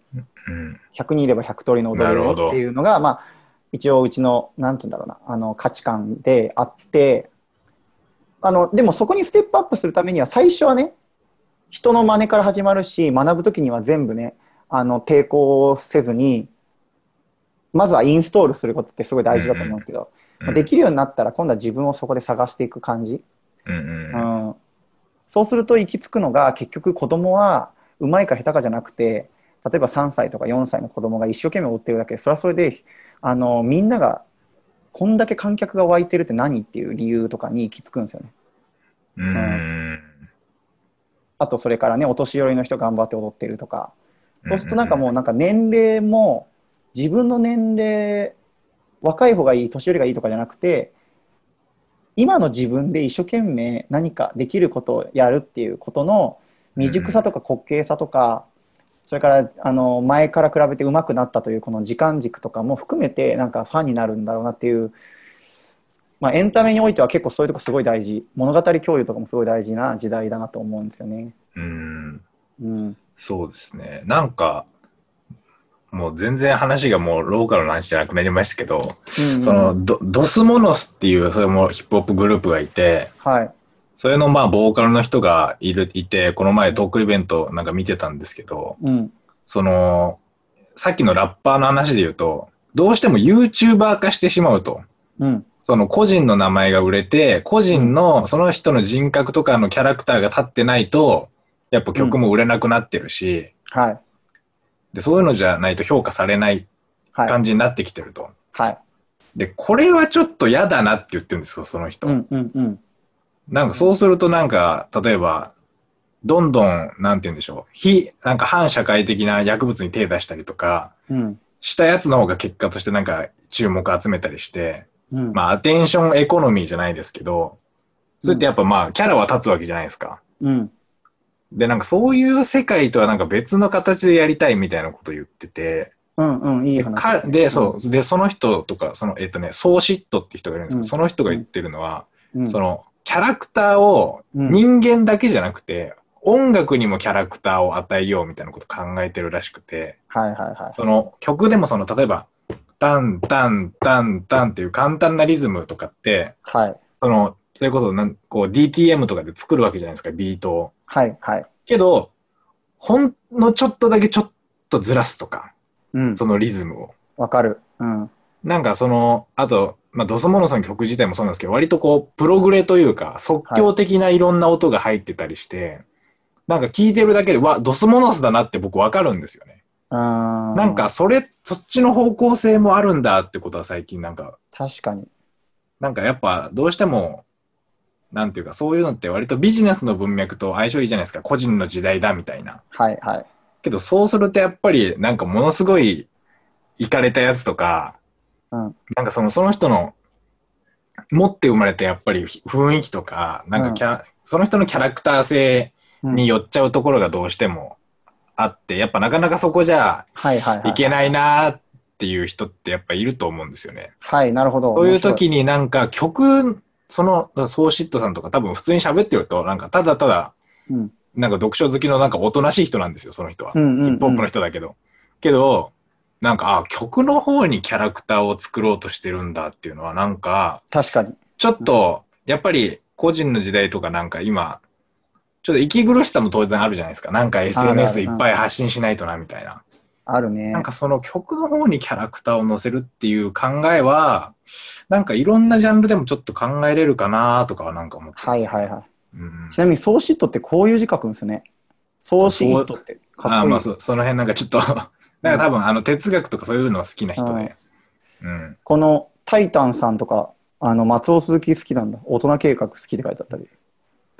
Speaker 3: うん。
Speaker 2: 100人いれば100通りの踊りをっていうのがまあ一応うちのなんて言うんだろうなあの価値観であってあのでもそこにステップアップするためには最初はね人の真似から始まるし学ぶ時には全部ねあの抵抗せずにまずはインストールすることってすごい大事だと思うんですけど、まあできるようになったら今度は自分をそこで探していく感じ、
Speaker 3: うんうん。
Speaker 2: うん、そうすると行き着くのが結局子供はうまいか下手かじゃなくて例えば3歳とか4歳の子供が一生懸命追ってるだけでそれはそれであのみんながこんだけ観客が湧いてるって何っていう理由とかに行き着くんですよね。
Speaker 3: うん。うん。
Speaker 2: あとそれからねお年寄りの人頑張って踊ってるとかそうするとなんかもうなんか年齢も自分の年齢若い方がいい年寄りがいいとかじゃなくて今の自分で一生懸命何かできることをやるっていうことの未熟さとか滑稽さとか、それからあの前から比べて上手くなったというこの時間軸とかも含めてなんかファンになるんだろうなっていう、まあ、エンタメにおいては結構そういうとこすごい大事物語共有とかもすごい大事な時代だなと思うんですよね。
Speaker 3: うん。
Speaker 2: うん、
Speaker 3: そうですね。なんか、もう全然話がもうローカルの話じゃなくなりましたけど、
Speaker 2: うん
Speaker 3: そのドドスモノスっていうそれもヒップホップグループがいて、
Speaker 2: はい。
Speaker 3: それのまあボーカルの人がいるいて、この前トークイベントなんか見てたんですけど、
Speaker 2: うん。
Speaker 3: その、さっきのラッパーの話で言うと、どうしても YouTuber 化してしまうと。
Speaker 2: うん。
Speaker 3: その個人の名前が売れて、個人のその人の人格とかのキャラクターが立ってないと、やっぱ曲も売れなくなってるし、
Speaker 2: はい
Speaker 3: で、そういうのじゃないと評価されない
Speaker 2: はい。
Speaker 3: 感じになってきてると。
Speaker 2: はい。
Speaker 3: で、これはちょっと嫌だなって言ってるんですよ、その人。
Speaker 2: うんうんうん。
Speaker 3: なんかそうするとなんか、例えば、どんどん、なんて言うんでしょう、非、なんか反社会的な薬物に手出したりとか、
Speaker 2: うん。
Speaker 3: したやつの方が結果としてなんか注目集めたりして、
Speaker 2: うん。
Speaker 3: まあアテンションエコノミーじゃないですけど、それってやっぱまあキャラは立つわけじゃないですか。
Speaker 2: うん
Speaker 3: で、なんかそういう世界とはなんか別の形でやりたいみたいなこと言ってて、
Speaker 2: うんうんいい
Speaker 3: で
Speaker 2: 話
Speaker 3: かで、そう、で、その人とか、その、えっとね、ソーシットって人がいるんですけど、
Speaker 2: うん。
Speaker 3: その人が言ってるのは、
Speaker 2: うん。
Speaker 3: その、キャラクターを
Speaker 2: うん。
Speaker 3: 人間だけじゃなくて、音楽にもキャラクターを与えようみたいなこと考えてるらしくて、
Speaker 2: はいはいはい。
Speaker 3: その曲でもその、例えば、タンタンタンタンっていう簡単なリズムとかって、
Speaker 2: はい。
Speaker 3: その、それこそなん、こう DTM とかで作るわけじゃないですか、ビートを。
Speaker 2: はいはい。
Speaker 3: けど、ほんのちょっとだけちょっとずらすとか、
Speaker 2: うん。
Speaker 3: そのリズムを。
Speaker 2: わかる。うん。
Speaker 3: なんかその、あと、まあ、ドスモノスの曲自体もそうなんですけど、割とこう、プログレというか、即興的ないろんな音が入ってたりして、なんか聞いてるだけで、わ、ドスモノスだなって僕わかるんですよね。
Speaker 2: な
Speaker 3: なんか、それ、そっちの方向性もあるんだってことは最近なんか、
Speaker 2: 確かに。
Speaker 3: なんかやっぱどうしても、なんていうか、そういうのって割とビジネスの文脈と相性いいじゃないですか。個人の時代だみたいな。
Speaker 2: はいはい
Speaker 3: けどそうするとやっぱりなんかものすごい行かれたやつとか、
Speaker 2: うん
Speaker 3: なんかそのその人の持って生まれたやっぱり雰囲気とか、なんかキャ、その人のキャラクター性
Speaker 2: うん
Speaker 3: に寄っちゃうところがどうしてもあって、やっぱなかなかそこじゃ
Speaker 2: はい
Speaker 3: けないなーっていう人ってやっぱいると思うんですよね。
Speaker 2: はい、なるほど。
Speaker 3: そういう時になんか曲、その、ソーシットさんとか多分普通に喋ってると、なんかただただ、
Speaker 2: うん
Speaker 3: なんか読書好きのなんかおとなしい人なんですよ、その人は。ヒップホップの人だけど。けど、なんか、あ、曲の方にキャラクターを作ろうとしてるんだっていうのは、なんか、
Speaker 2: 確かに。
Speaker 3: ちょっと、やっぱり個人の時代とかなんか今、ちょっと息苦しさも当然あるじゃないですか。なんか SNS いっぱい発信しないとな、みたいな。
Speaker 2: あるね。
Speaker 3: なんかその曲の方にキャラクターを載せるっていう考えは、なんかいろんなジャンルでもちょっと考えれるかなとかはなんか思ってます、
Speaker 2: はいはいはい。
Speaker 3: うん
Speaker 2: ちなみに、ソーシットってこういう字書くんですね。ソーシットってかっこいい。
Speaker 3: あーまあそその辺なんかちょっと、なんか多分あの哲学とかそういうの好きな人で。うん。
Speaker 2: このタイタンさんとか、あの松尾鈴木好きなんだ。大人計画好きって書いてあったり。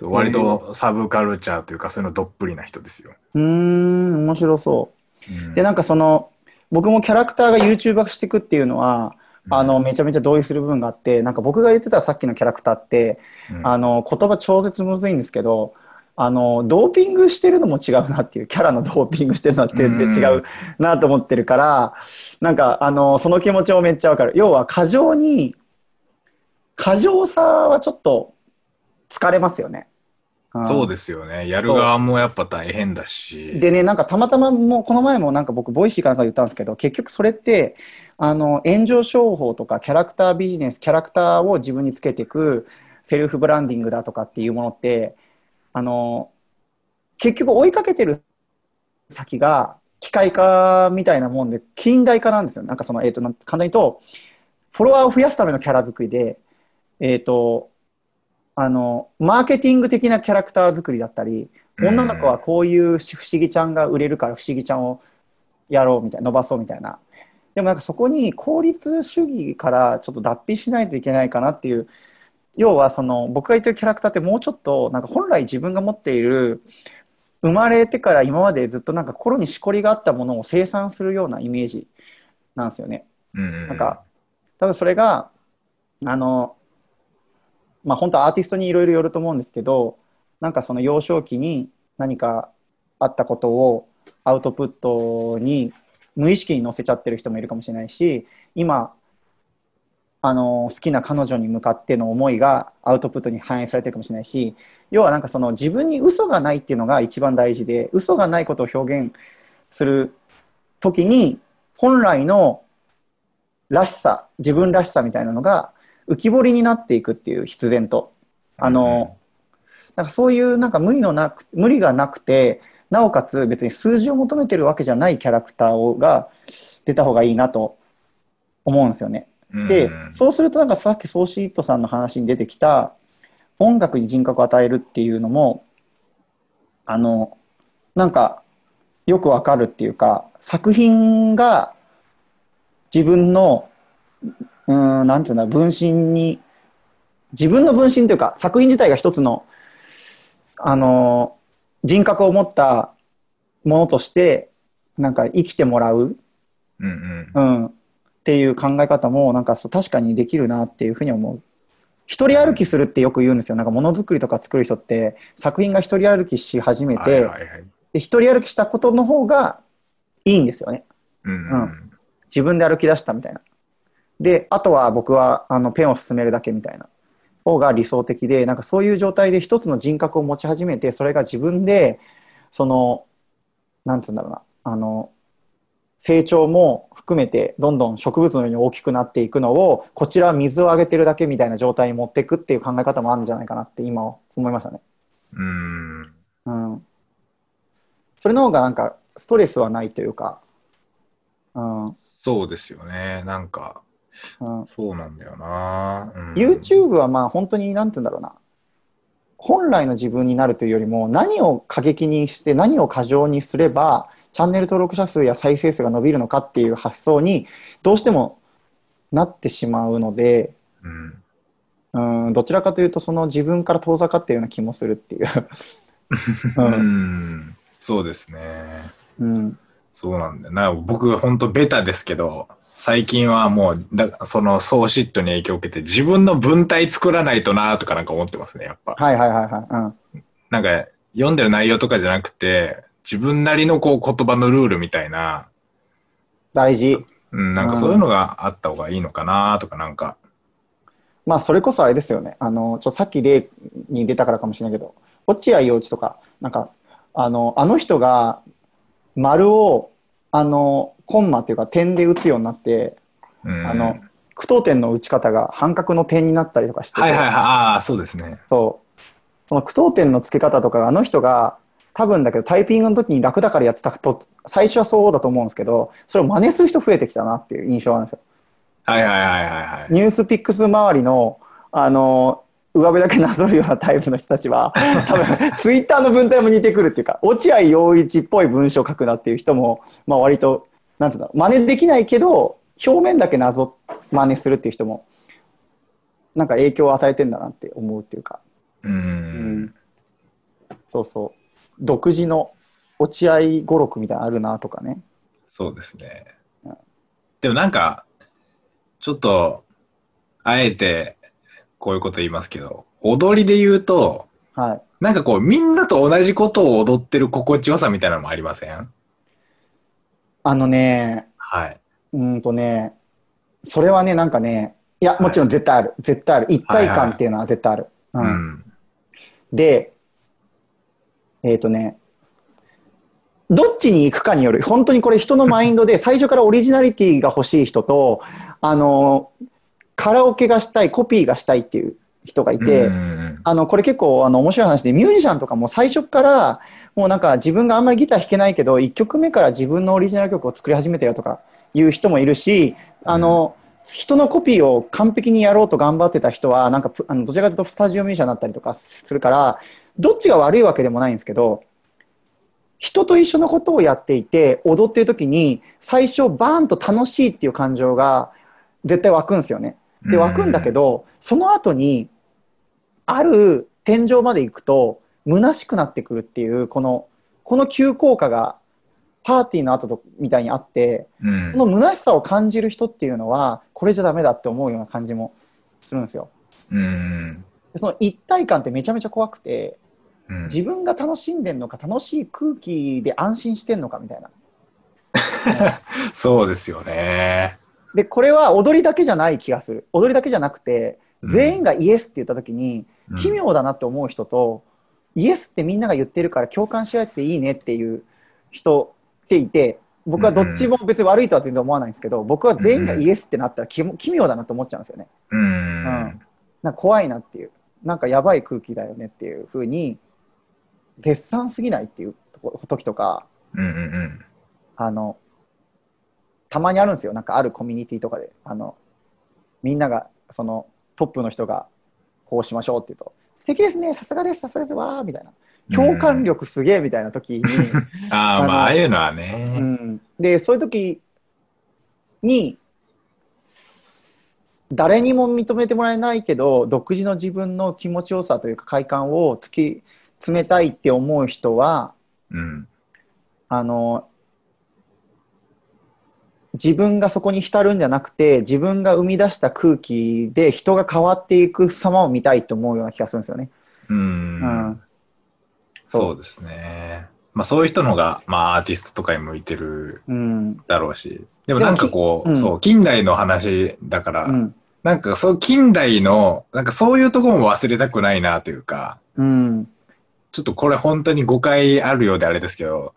Speaker 3: 割とサブカルチャーというかそういうのどっぷりな人ですよ。
Speaker 2: うーん、面白そう。
Speaker 3: うん
Speaker 2: で、なんかその、僕もキャラクターが YouTuber 化していくっていうのは、あの、めちゃめちゃ同意する部分があって、なんか僕が言ってたさっきのキャラクターって、
Speaker 3: うん
Speaker 2: あの、言葉超絶むずいんですけど、あの、ドーピングしてるのも違うなっていう、キャラのドーピングしてるのって全然違うなと思ってるから、なんか、あの、その気持ちもめっちゃわかる。要は、過剰に、過剰さはちょっと疲れますよね。
Speaker 3: そうですよね。やる側もやっぱ大変だし。
Speaker 2: でね、なんかたまたまもうこの前もなんか僕、ボイシーかなんかで言ったんですけど、結局それって、あの、炎上商法とかキャラクタービジネス、キャラクターを自分につけていくセルフブランディングだとかっていうものって、あの、結局追いかけてる先が機械化みたいなもんで、近代化なんですよ。なんかその、えっ、と、なん簡単に言うと、フォロワーを増やすためのキャラ作りで、えっ、と、あの、マーケティング的なキャラクター作りだったり、女の子はこういう不思議ちゃんが売れるから不思議ちゃんをやろうみたいな伸ばそうみたいな。でもなんかそこに効率主義からちょっと脱皮しないといけないかなっていう要はその僕が言ってるキャラクターってもうちょっとなんか本来自分が持っている生まれてから今までずっとなんか心にしこりがあったものを生産するようなイメージなんですよね。
Speaker 3: うん。
Speaker 2: なんか多分それがあのまあ本当はアーティストにいろいろよると思うんですけどなんかその幼少期に何かあったことをアウトプットに無意識に載せちゃってる人もいるかもしれないし今あの好きな彼女に向かっての思いがアウトプットに反映されてるかもしれないし要はなんかその自分に嘘がないっていうのが一番大事で嘘がないことを表現する時に本来のらしさ自分らしさみたいなのが浮き彫りになっていくっていう必然と。あの、なんかそういうなんか無理のなく無理がなくてなおかつ別に数字を求めてるわけじゃないキャラクターをが出た方がいいなと思うんですよね。
Speaker 3: うん。
Speaker 2: でそうするとなんかさっきソーシートさんの話に出てきた音楽に人格を与えるっていうのもあのなんかよくわかるっていうか作品が自分のうーんなんていうんだ分身に自分の分身というか作品自体が一つのあの人格を持ったものとしてなんか生きてもらう
Speaker 3: うんうん
Speaker 2: うん、っていう考え方もなんか確かにできるなっていうふうに思う。一人歩きするってよく言うんですよ。なんかものづくりとか作る人って作品が一人歩きし始めて、
Speaker 3: はいはいはい
Speaker 2: で一人歩きしたことの方がいいんですよね。
Speaker 3: うんうん
Speaker 2: 自分で歩き出したみたいな。で、あとは僕はあのペンを進めるだけみたいな方が理想的で、なんかそういう状態で一つの人格を持ち始めて、それが自分で、その、なんつうんだろうな、あの、成長も含めてどんどん植物のように大きくなっていくのをこちらは水をあげてるだけみたいな状態に持っていくっていう考え方もあるんじゃないかなって今思いましたね。
Speaker 3: うん
Speaker 2: うん。それの方がなんかストレスはないというか、うん。うん、
Speaker 3: そうですよね。なんか、そうなんだよな。うん
Speaker 2: YouTube はまあ本当になんて言うんだろうな。本来の自分になるというよりも何を過激にして何を過剰にすればチャンネル登録者数や再生数が伸びるのかっていう発想にどうしてもなってしまうので、
Speaker 3: うん
Speaker 2: うん、どちらかというとその自分から遠ざかっているような気もするっていう。う
Speaker 3: うんんそうですね。
Speaker 2: うん、
Speaker 3: そうなんだよな。僕、ほんとベタですけど、最近はもう、だその、ソーシットに影響を受けて、自分の文体作らないとなとかなんか思ってますね、やっぱ。
Speaker 2: はいはいはいはい。うん。
Speaker 3: なんか、読んでる内容とかじゃなくて、自分なりのこう言葉のルールみたいな、
Speaker 2: 大事。
Speaker 3: うん、なんかそういうのがあった方がいいのかなとかなんか。
Speaker 2: まあそれこそあれですよね。あの、ちょさっき例に出たからかもしれないけど、落合陽一とか、なんか、あの、あの人が丸を、あの、コンマっていうか点で打つようになって、
Speaker 3: うん、
Speaker 2: あの、句読点の打ち方が半角の点になったりとかしてて、
Speaker 3: はいはいはい、ああ、そうですね。
Speaker 2: そう。その句読点の付け方とかがあの人が多分だけどタイピングの時に楽だからやってたと最初はそうだと思うんですけどそれを真似する人増えてきたなっていう印象なんですよ。
Speaker 3: はいはいはいはいはい。
Speaker 2: ニュースピックス周りのあの上辺だけなぞるようなタイプの人たちは 多分ツイッターの文体も似てくるっていうか落合陽一っぽい文章を書くなっていう人も、まあ、割となんつうの真似できないけど表面だけなぞ真似するっていう人もなんか影響を与えてんだなって思うっていうか。
Speaker 3: うん。
Speaker 2: うんそうそう独自の落合語録みたいなのあるなとかね
Speaker 3: そうですね
Speaker 2: うん。
Speaker 3: でもなんか、ちょっと、あえて、こういうこと言いますけど、踊りで言うと、
Speaker 2: はい。
Speaker 3: なんかこう、みんなと同じことを踊ってる心地よさみたいなのもありません？
Speaker 2: あのね
Speaker 3: はい。
Speaker 2: うーんとねそれはねなんかねいやもちろん絶対ある、絶対ある。一体感っていうのは絶対ある、
Speaker 3: う
Speaker 2: うん。
Speaker 3: ん。
Speaker 2: でえっ、とねどっちに行くかによる。本当にこれ人のマインドで最初からオリジナリティが欲しい人とあのカラオケがしたいコピーがしたいっていう人がいて、
Speaker 3: うん
Speaker 2: あのこれ結構あの面白い話でミュージシャンとかも最初からもうなんか自分があんまりギター弾けないけど1曲目から自分のオリジナル曲を作り始めたよとかいう人もいるしあの、人のコピーを完璧にやろうと頑張ってた人はなんかプあのどちらかというとスタジオミュージシャンになったりとかするからどっちが悪いわけでもないんですけど人と一緒のことをやっていて踊ってる時に最初バーンと楽しいっていう感情が絶対湧くんですよね。で湧くんだけど、その後にある天井まで行くと虚しくなってくるっていうこのこの急降下がパーティーの後とみたいにあって
Speaker 3: うん
Speaker 2: この虚しさを感じる人っていうのはこれじゃダメだって思うような感じもするんですよ。
Speaker 3: うん
Speaker 2: でその一体感ってめちゃめちゃ怖くて
Speaker 3: うん
Speaker 2: 自分が楽しんでんのか楽しい空気で安心してんのかみたいな。
Speaker 3: そうですよね。
Speaker 2: でこれは踊りだけじゃない気がする。踊りだけじゃなくて全員がイエスって言った時に、
Speaker 3: うん。
Speaker 2: 奇妙だなって思う人と、イエスってみんなが言ってるから共感し合えていいねっていう人っていて僕はどっちも別に悪いとは全然思わないんですけど僕は全員がイエスってなったらき奇妙だなと思っちゃうんですよね。
Speaker 3: うん。
Speaker 2: なんか怖いなっていう。なんかやばい空気だよねっていうふうに絶賛すぎないっていう時とか
Speaker 3: うんうん。
Speaker 2: あのたまにあるんですよ。なんかあるコミュニティとかで。あのみんながそのトップの人がこうしましょうって言うと。素敵ですね。さすがです。さすがです。わーみたいな。共感力すげえみたいな時に、
Speaker 3: ああ、
Speaker 2: あの
Speaker 3: まあ、ああいうのは
Speaker 2: う
Speaker 3: ね。
Speaker 2: ん、でそういう時に誰にも認めてもらえないけど独自の自分の気持ちよさというか快感を突き詰めたいって思う人は
Speaker 3: うん。
Speaker 2: あの自分がそこに浸るんじゃなくて自分が生み出した空気で人が変わっていく様を見たいと思うような気がするんですよね。
Speaker 3: うん。
Speaker 2: うん
Speaker 3: そうですね。まあそういう人の方が、まあアーティストとかに向いてる
Speaker 2: うん
Speaker 3: だろうし。でもなんかこう、
Speaker 2: うん
Speaker 3: そう、近代の話だから、
Speaker 2: うん
Speaker 3: なんかそう、近代の、なんかそういうところも忘れたくないなというか、
Speaker 2: うん
Speaker 3: ちょっとこれ本当に誤解あるようであれですけど、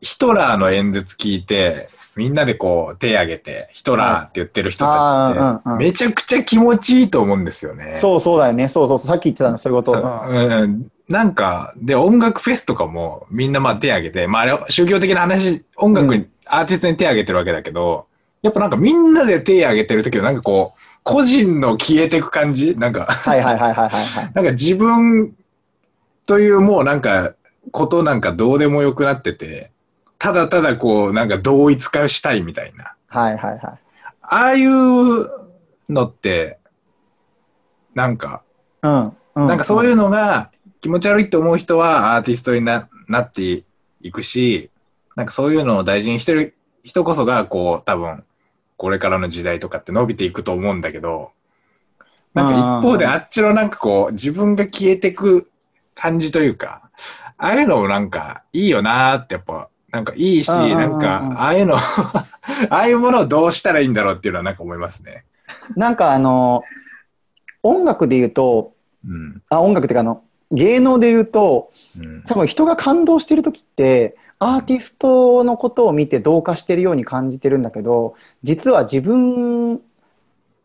Speaker 3: ヒトラーの演説聞いて、みんなでこう手挙げて、ヒトラーって言ってる人たちって、めちゃくちゃ気持ちいいと思うんですよね。
Speaker 2: そうそうだよね。そうそうそう。さっき言ってたのそういうこと。
Speaker 3: そううん、なんか、で、音楽フェスとかもみんなまあ手挙げて、まああれ、宗教的な話、音楽に、
Speaker 2: う
Speaker 3: アーティストに手挙げてるわけだけど、やっぱなんかみんなで手挙げてる時はなんかこう、個人の消えてく感じ？なんか、
Speaker 2: はいはいはいはいはいはい。
Speaker 3: なんか自分というもうなんか、ことなんかどうでもよくなってて、ただただこう、なんか同一化したいみたいな。
Speaker 2: はいはいはい。
Speaker 3: ああいうのって、なんか、
Speaker 2: うん。うん、
Speaker 3: なんかそういうのが気持ち悪いと思う人はアーティストにななっていくし、なんかそういうのを大事にしてる人こそが、こう、多分、これからの時代とかって伸びていくと思うんだけど、なんか一方であっちのなんかこう、自分が消えてく感じというか、ああいうのもなんかいいよなーってやっぱ、なんかいいし、
Speaker 2: うんうんうんうん
Speaker 3: なんか、ああいうの、ああいうものをどうしたらいいんだろうっていうのはなんか思いますね。
Speaker 2: なんかあの、音楽で言うと、
Speaker 3: うん。
Speaker 2: あ、音楽っていうかあの、芸能で言うと、
Speaker 3: うん。
Speaker 2: 多分人が感動してる時って、アーティストのことを見て同化してるように感じてるんだけど、実は自分、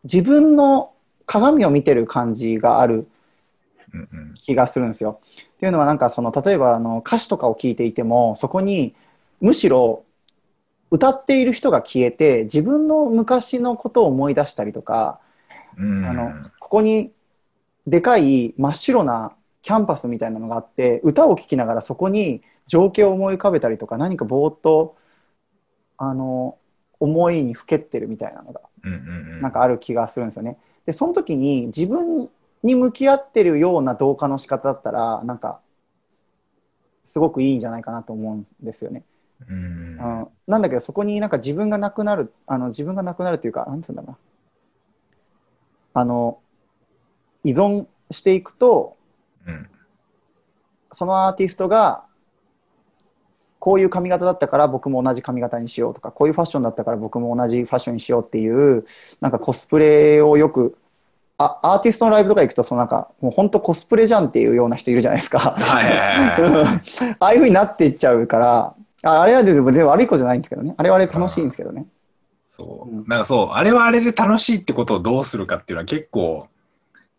Speaker 2: 自分の鏡を見てる感じがある
Speaker 3: うんうん
Speaker 2: 気がするんですよ。っていうのはなんかその例えばあの歌詞とかを聞いていてもそこにむしろ歌っている人が消えて自分の昔のことを思い出したりとか、
Speaker 3: うん。
Speaker 2: あのここにでかい真っ白なキャンパスみたいなのがあって歌を聴きながらそこに情景を思い浮かべたりとか何かぼーっとあの思いにふけってるみたいなのが
Speaker 3: うん。
Speaker 2: なんかある気がするんですよね。でその時に自分に向き合ってるような同化の仕方だったらなんかすごくいいんじゃないかなと思うんですよね。
Speaker 3: うん。
Speaker 2: うん、なんだけどそこになんか自分がなくなるあの自分がなくなるっていうかなんつうんだろうな。あの依存していくと
Speaker 3: うん。
Speaker 2: そのアーティストがこういう髪型だったから僕も同じ髪型にしようとかこういうファッションだったから僕も同じファッションにしようっていうなんかコスプレをよくあアーティストのライブとか行くとそのなんかもう本当コスプレじゃんっていうような人いるじゃないですか。ああいうふうになっていっちゃうからああれはでも悪い子じゃないんですけどねあれはあれで楽しいんですけどね。
Speaker 3: そう
Speaker 2: うん。
Speaker 3: なんかそう、あれはあれで楽しいってことをどうするかっていうのは結構、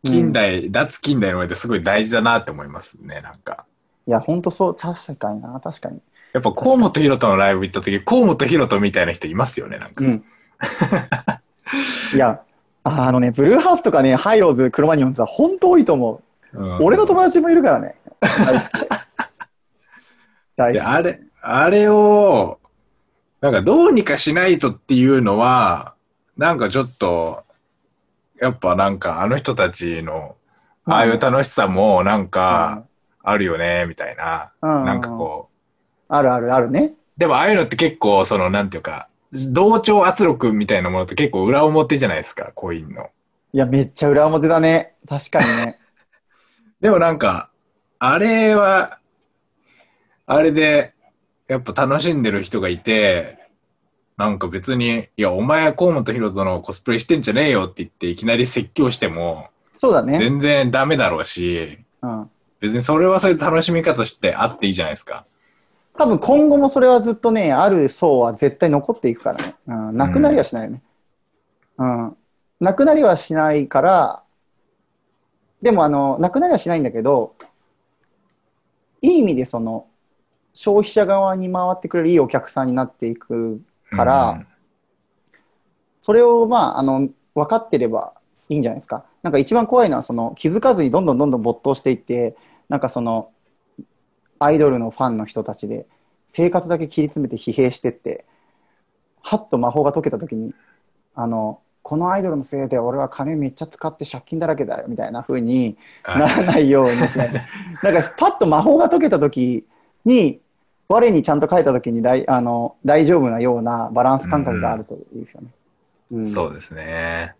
Speaker 3: 近代、脱近代の上ですごい大事だなって思いますね、なんか。
Speaker 2: いや本当そう確かにな確かに。
Speaker 3: やっぱ河本ロ人のライブ行った時、河本ロ人みたいな人いますよね、なんか。
Speaker 2: うん。いやああのねブルーハーツとかねハイローズクロマニオンズは本当多いと思う。
Speaker 3: うん
Speaker 2: 俺の友達もいるからね。大好き で。大好き。
Speaker 3: であれ、あれを、なんかどうにかしないとっていうのは、なんかちょっと、やっぱなんかあの人たちの、ああいう楽しさもなんかあるよね、みたいな。
Speaker 2: うん
Speaker 3: なんかこう、
Speaker 2: あるあるあるね。
Speaker 3: でもああいうのって結構、その、なんていうか、同調圧力みたいなものって結構裏表じゃないですか、コインの。
Speaker 2: いやめっちゃ裏表だね。確かにね。
Speaker 3: でもなんか、あれは、あれで、やっぱ楽しんでる人がいて、なんか別に、いや、お前、河本ロ人のコスプレしてんじゃねえよって言って、いきなり説教しても、
Speaker 2: そうだね。
Speaker 3: 全然ダメだろうし、
Speaker 2: うん。
Speaker 3: 別にそれはそれで楽しみ方してあっていいじゃないですか。
Speaker 2: 多分今後もそれはずっとね、ある層は絶対残っていくからね。うん。なくなりはしないよね。うん。なくなりはしないから、でもあの、なくなりはしないんだけど、いい意味でその、消費者側に回ってくれるいいお客さんになっていくから
Speaker 3: うん。
Speaker 2: それをまああの分かってればいいんじゃないですか。なんか一番怖いのはその気づかずにどんどんどんどん没頭していってなんかそのアイドルのファンの人たちで生活だけ切り詰めて疲弊してってはっと魔法が解けた時にあのこのアイドルのせいで俺は金めっちゃ使って借金だらけだよみたいな風にならないようにしないと。なんかパッと魔法が解けた時に我にちゃんと書いた時に大あの大丈夫なようなバランス感覚があるといいですよね。うん
Speaker 3: そうですね。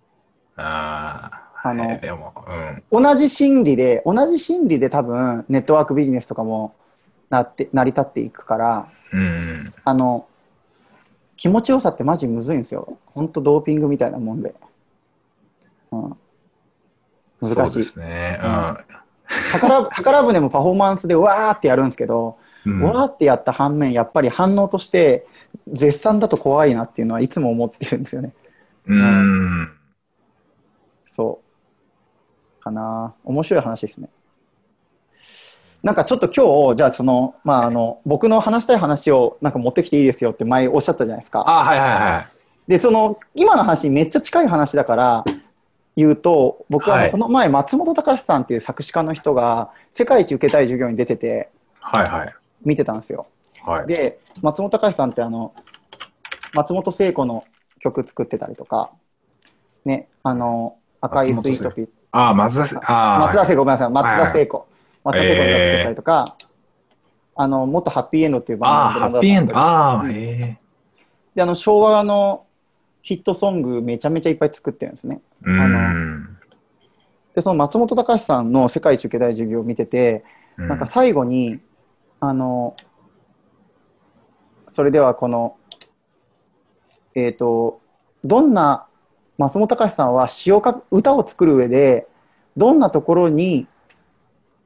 Speaker 3: ああ。
Speaker 2: あの
Speaker 3: はいでも、うん。
Speaker 2: 同じ心理で同じ心理で多分ネットワークビジネスとかもなって成り立っていくから
Speaker 3: うん。
Speaker 2: あの気持ちよさってマジむずいんですよ本当ドーピングみたいなもんで、うん、難しい
Speaker 3: そうですね。うん。
Speaker 2: 宝 宝船もパフォーマンスでわーってやるんですけど、
Speaker 3: うん。
Speaker 2: わーってやった反面やっぱり反応として絶賛だと怖いなっていうのはいつも思ってるんですよね。
Speaker 3: うん。
Speaker 2: そう。かな。面白い話ですね。なんかちょっと今日じゃあそのまああの僕の話したい話をなんか持ってきていいですよって前おっしゃったじゃないですか。
Speaker 3: あ、はいはいはい。
Speaker 2: でその今の話にめっちゃ近い話だから言うと僕はこの前松本隆さんっていう作詞家の人が世界一受けたい授業に出てて。
Speaker 3: はいはい。
Speaker 2: 見てたんですよ。
Speaker 3: はい。
Speaker 2: で松本隆さんってあの松本聖子の曲作ってたりとかねあの赤いスイートピー。
Speaker 3: あ、松田
Speaker 2: 松田聖子ごめんなさい。松田聖子、松田聖子が作ったりとか、あの、もっとハッピーエンドっていう
Speaker 3: ああ、
Speaker 2: バンド
Speaker 3: ハッピーエンド。ああ、え。
Speaker 2: で、あの、昭和のヒットソングめちゃめちゃいっぱい作ってるんですね。
Speaker 3: う
Speaker 2: の
Speaker 3: ん。
Speaker 2: で、その松本隆さんの世界一受けたい授業を見てて、なんか最後に、あの、それではこの、えっ、と、どんな、松本隆さんは詩をか歌を作る上で、どんなところに、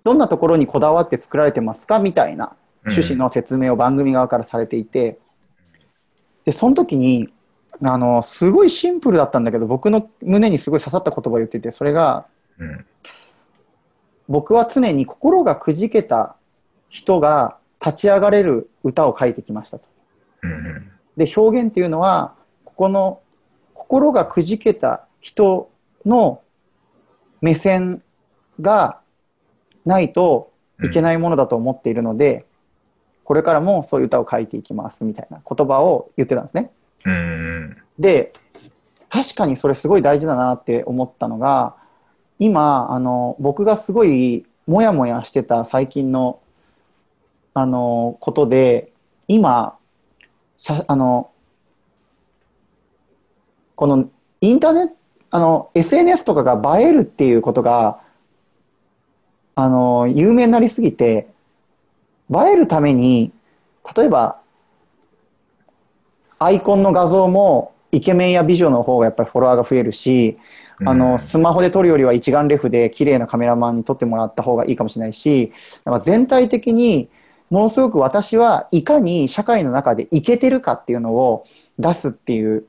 Speaker 2: どんなところにこだわって作られてますか？みたいな趣旨の説明を番組側からされていて、で、その時に、あの、すごいシンプルだったんだけど、僕の胸にすごい刺さった言葉を言ってて、それが、
Speaker 3: うん。
Speaker 2: 僕は常に心がくじけた人が立ち上がれる歌を書いてきましたと。
Speaker 3: うん。
Speaker 2: で表現っていうのはここの心がくじけた人の目線がないといけないものだと思っているので、これからもそういう歌を書いていきますみたいな言葉を言ってたんですね。
Speaker 3: うん。
Speaker 2: で確かにそれすごい大事だなって思ったのが今あの僕がすごいモヤモヤしてた最近のあのことで今あのこのインターネットあの SNS とかが映えるっていうことがあの有名になりすぎて映えるために例えばアイコンの画像もイケメンや美女の方がやっぱりフォロワーが増えるし、あのスマホで撮るよりは一眼レフで綺麗なカメラマンに撮ってもらった方がいいかもしれないしなんか全体的にものすごく私はいかに社会の中でイケてるかっていうのを出すっていう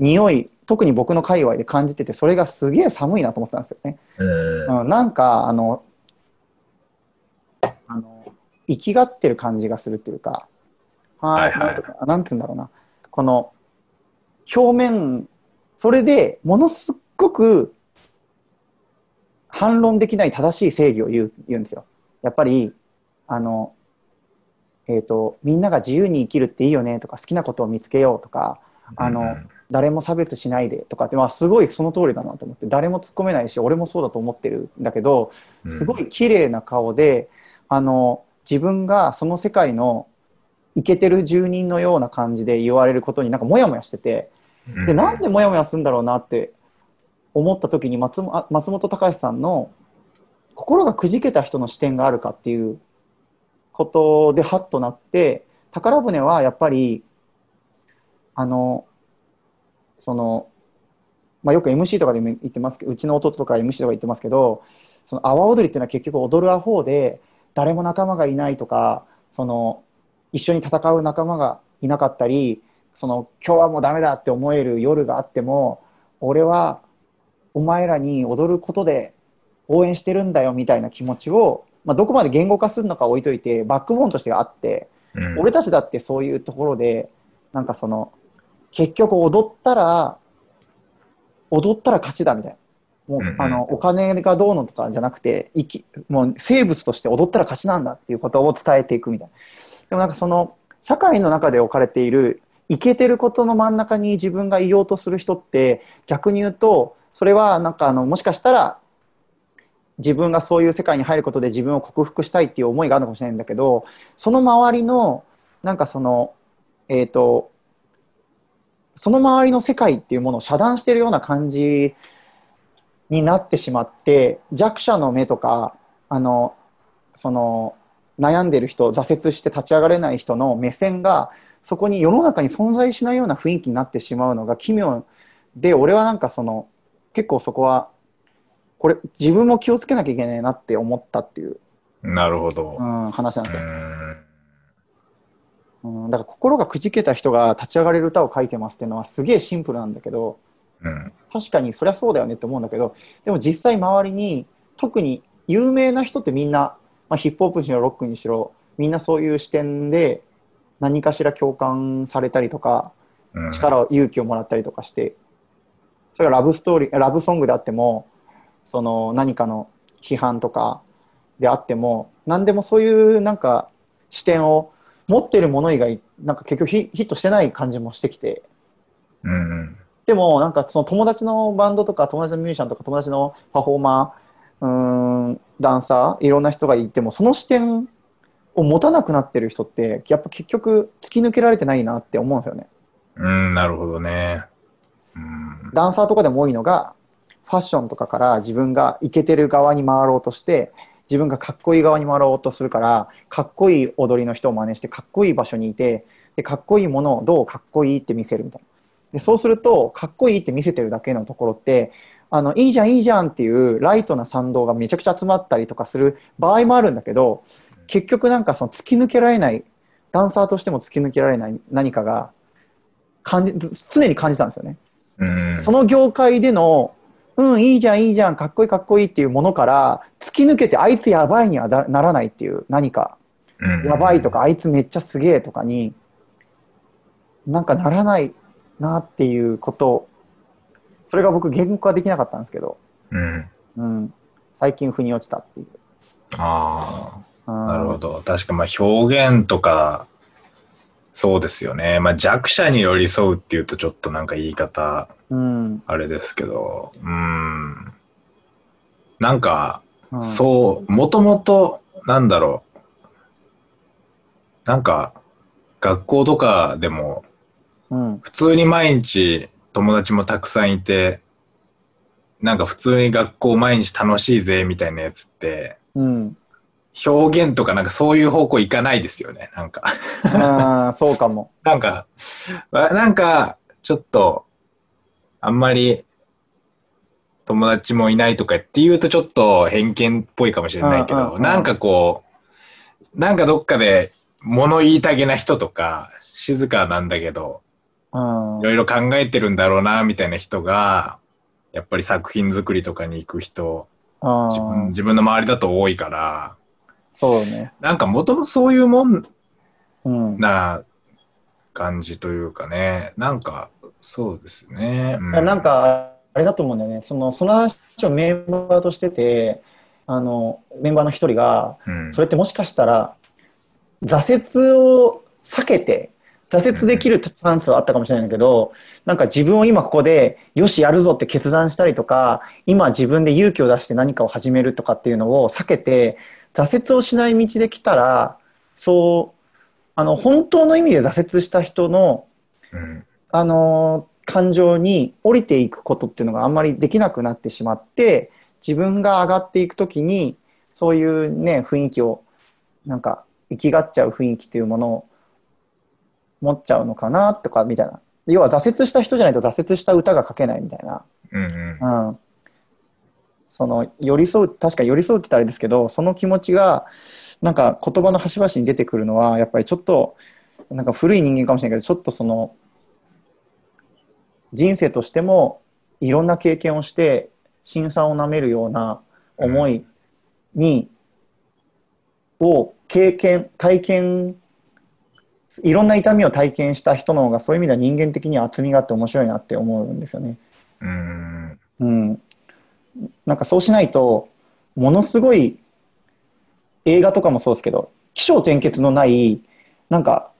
Speaker 2: 匂い特に僕の界隈で感じててそれがすげえ寒いなと思ってたんですよね。
Speaker 3: うん。
Speaker 2: うん、なんかあのあの生きがってる感じがするっていうか、
Speaker 3: はいはい
Speaker 2: なんつうんだろうなこの表面それでものすっごく反論できない正しい正義を言う言うんですよ。やっぱりあの、えーとみんなが自由に生きるっていいよねとか好きなことを見つけようとかあの、誰も差別しないでとかって、まあ、すごいその通りだなと思って誰も突っ込めないし俺もそうだと思ってるんだけどすごい綺麗な顔であの自分がその世界のイケてる住人のような感じで言われることになんかモヤモヤしててでなんでモヤモヤするんだろうなって思った時に松松本隆さんの心がくじけた人の視点があるかっていうことでハッとなって宝船はやっぱりあのその、まあ、よく MC とかでも言ってますけどうちの弟とか MC とか言ってますけどその阿波踊りっていうのは結局踊るアホで誰も仲間がいないとかその一緒に戦う仲間がいなかったりその今日はもうダメだって思える夜があっても俺はお前らに踊ることで応援してるんだよみたいな気持ちを、まあ、どこまで言語化するのか置いといてバックボーンとしてあって
Speaker 3: うん、
Speaker 2: 俺たちだってそういうところでなんかその結局踊ったら踊ったら勝ちだみたいな。もう、
Speaker 3: うんうん。
Speaker 2: あのお金がどうのとかじゃなくて生きもう生物として踊ったら勝ちなんだっていうことを伝えていくみたいな。でもなんかその社会の中で置かれているイケてることの真ん中に自分がいようとする人って逆に言うとそれはなんかあのもしかしたら自分がそういう世界に入ることで自分を克服したいっていう思いがあるのかもしれないんだけどその周りのなんかそのえっ、とその周りの世界っていうものを遮断してるような感じになってしまって弱者の目とかあのその悩んでる人挫折して立ち上がれない人の目線がそこに世の中に存在しないような雰囲気になってしまうのが奇妙で俺はなんかその結構そこはこれ自分も気をつけなきゃいけないなって思ったっていう、
Speaker 3: なるほど。
Speaker 2: う。ん、話なんですよ、
Speaker 3: うん。
Speaker 2: うん、だから心がくじけた人が立ち上がれる歌を書いてますっていうのはすげえシンプルなんだけど
Speaker 3: うん。
Speaker 2: 確かにそりゃそうだよねって思うんだけどでも実際周りに特に有名な人ってみんな、まあ、ヒップホップにしろロックにしろみんなそういう視点で何かしら共感されたりとか
Speaker 3: うん。
Speaker 2: 力を勇気をもらったりとかしてそれがラブストーリーラブソングであってもその何かの批判とかであっても何でもそういうなんか視点を持ってるもの以外なんか結局ヒヒットしてない感じもしてきて
Speaker 3: うん
Speaker 2: でもなんかその友達のバンドとか友達のミュージシャンとか友達のパフォーマーうーんダンサーいろんな人がいてもその視点を持たなくなってる人ってやっぱ結局突き抜けられてないなって思うんですよね。
Speaker 3: うん、なるほどね。うん。
Speaker 2: ダンサーとかでも多いのがファッションとかから自分がイケてる側に回ろうとして自分がかっこいい側に回ろうとするからかっこいい踊りの人を真似してかっこいい場所にいてでかっこいいものをどうかっこいいって見せるみたいなでそうするとかっこいいって見せてるだけのところってあのいいじゃんいいじゃんっていうライトな賛同がめちゃくちゃ集まったりとかする場合もあるんだけど結局なんかその突き抜けられないダンサーとしても突き抜けられない何かが感じ常に感じたんですよね。
Speaker 3: うん。
Speaker 2: その業界での、うん、いいじゃん、いいじゃん、かっこいい、かっこいいっていうものから、突き抜けて、あいつやばいにはなならないっていう、何か、
Speaker 3: うん
Speaker 2: やばいとか、あいつめっちゃすげえとかに、なんかならないなっていうこと、それが僕、言語化できなかったんですけど、
Speaker 3: うん。
Speaker 2: うん、最近、腑に落ちたっていう。
Speaker 3: ああ。
Speaker 2: うん
Speaker 3: なるほど。確かまあ表現とか、そうですよね。まあ弱者に寄り添うっていうとちょっとなんか言い方
Speaker 2: うん。
Speaker 3: あれですけど、うん。なんか、
Speaker 2: うん
Speaker 3: そう、もともと、なんだろう。なんか、学校とかでも、
Speaker 2: うん。
Speaker 3: 普通に毎日友達もたくさんいて、なんか普通に学校毎日楽しいぜみたいなやつって、
Speaker 2: うん。
Speaker 3: 表現とかなんかそういう方向いかないですよね、なんか。
Speaker 2: あーそうかも。
Speaker 3: なんか、わなんか、ちょっと、あんまり、友達もいないとかっていうとちょっと偏見っぽいかもしれないけど、なんかこう、なんかどっかで物言いたげな人とか、静かなんだけど、
Speaker 2: うん
Speaker 3: い。ろいろ考えてるんだろうな、みたいな人が、やっぱり作品作りとかに行く人、自分の周りだと多いから、
Speaker 2: そうね。
Speaker 3: なんかもともとそういうもん
Speaker 2: うん。
Speaker 3: な感じというかね、なんか、そうですね。う
Speaker 2: なん、か、あれだと思うんだよね。その、その話をメンバーとしてて、あの、メンバーの一人が、
Speaker 3: うん、
Speaker 2: それってもしかしたら、挫折を避けて、挫折できるチャンスはあったかもしれないんだけど、なんか自分を今ここで、よし、やるぞって決断したりとか、今自分で勇気を出して何かを始めるとかっていうのを避けて、挫折をしない道で来たら、そう、あの、本当の意味で挫折した人の、
Speaker 3: うん。
Speaker 2: あの感情に降りていくことっていうのがあんまりできなくなってしまって自分が上がっていくときにそういうね雰囲気をなんか生きがっちゃう雰囲気っていうものを持っちゃうのかなとかみたいな。要は挫折した人じゃないと挫折した歌が書けないみたいな、
Speaker 3: うんうん。
Speaker 2: うん、その寄り添う確かに寄り添うって言ったらあれですけどその気持ちがなんか言葉の端々に出てくるのはやっぱりちょっとなんか古い人間かもしれないけどちょっとその人生としてもいろんな経験をして辛酸をなめるような思いに、を経験体験いろんな痛みを体験した人の方がそういう意味では人間的には厚みがあって面白いなって思うんですよね。
Speaker 3: うん
Speaker 2: うん、なんかそうしないとものすごい映画とかもそうですけど起承転結のないなんか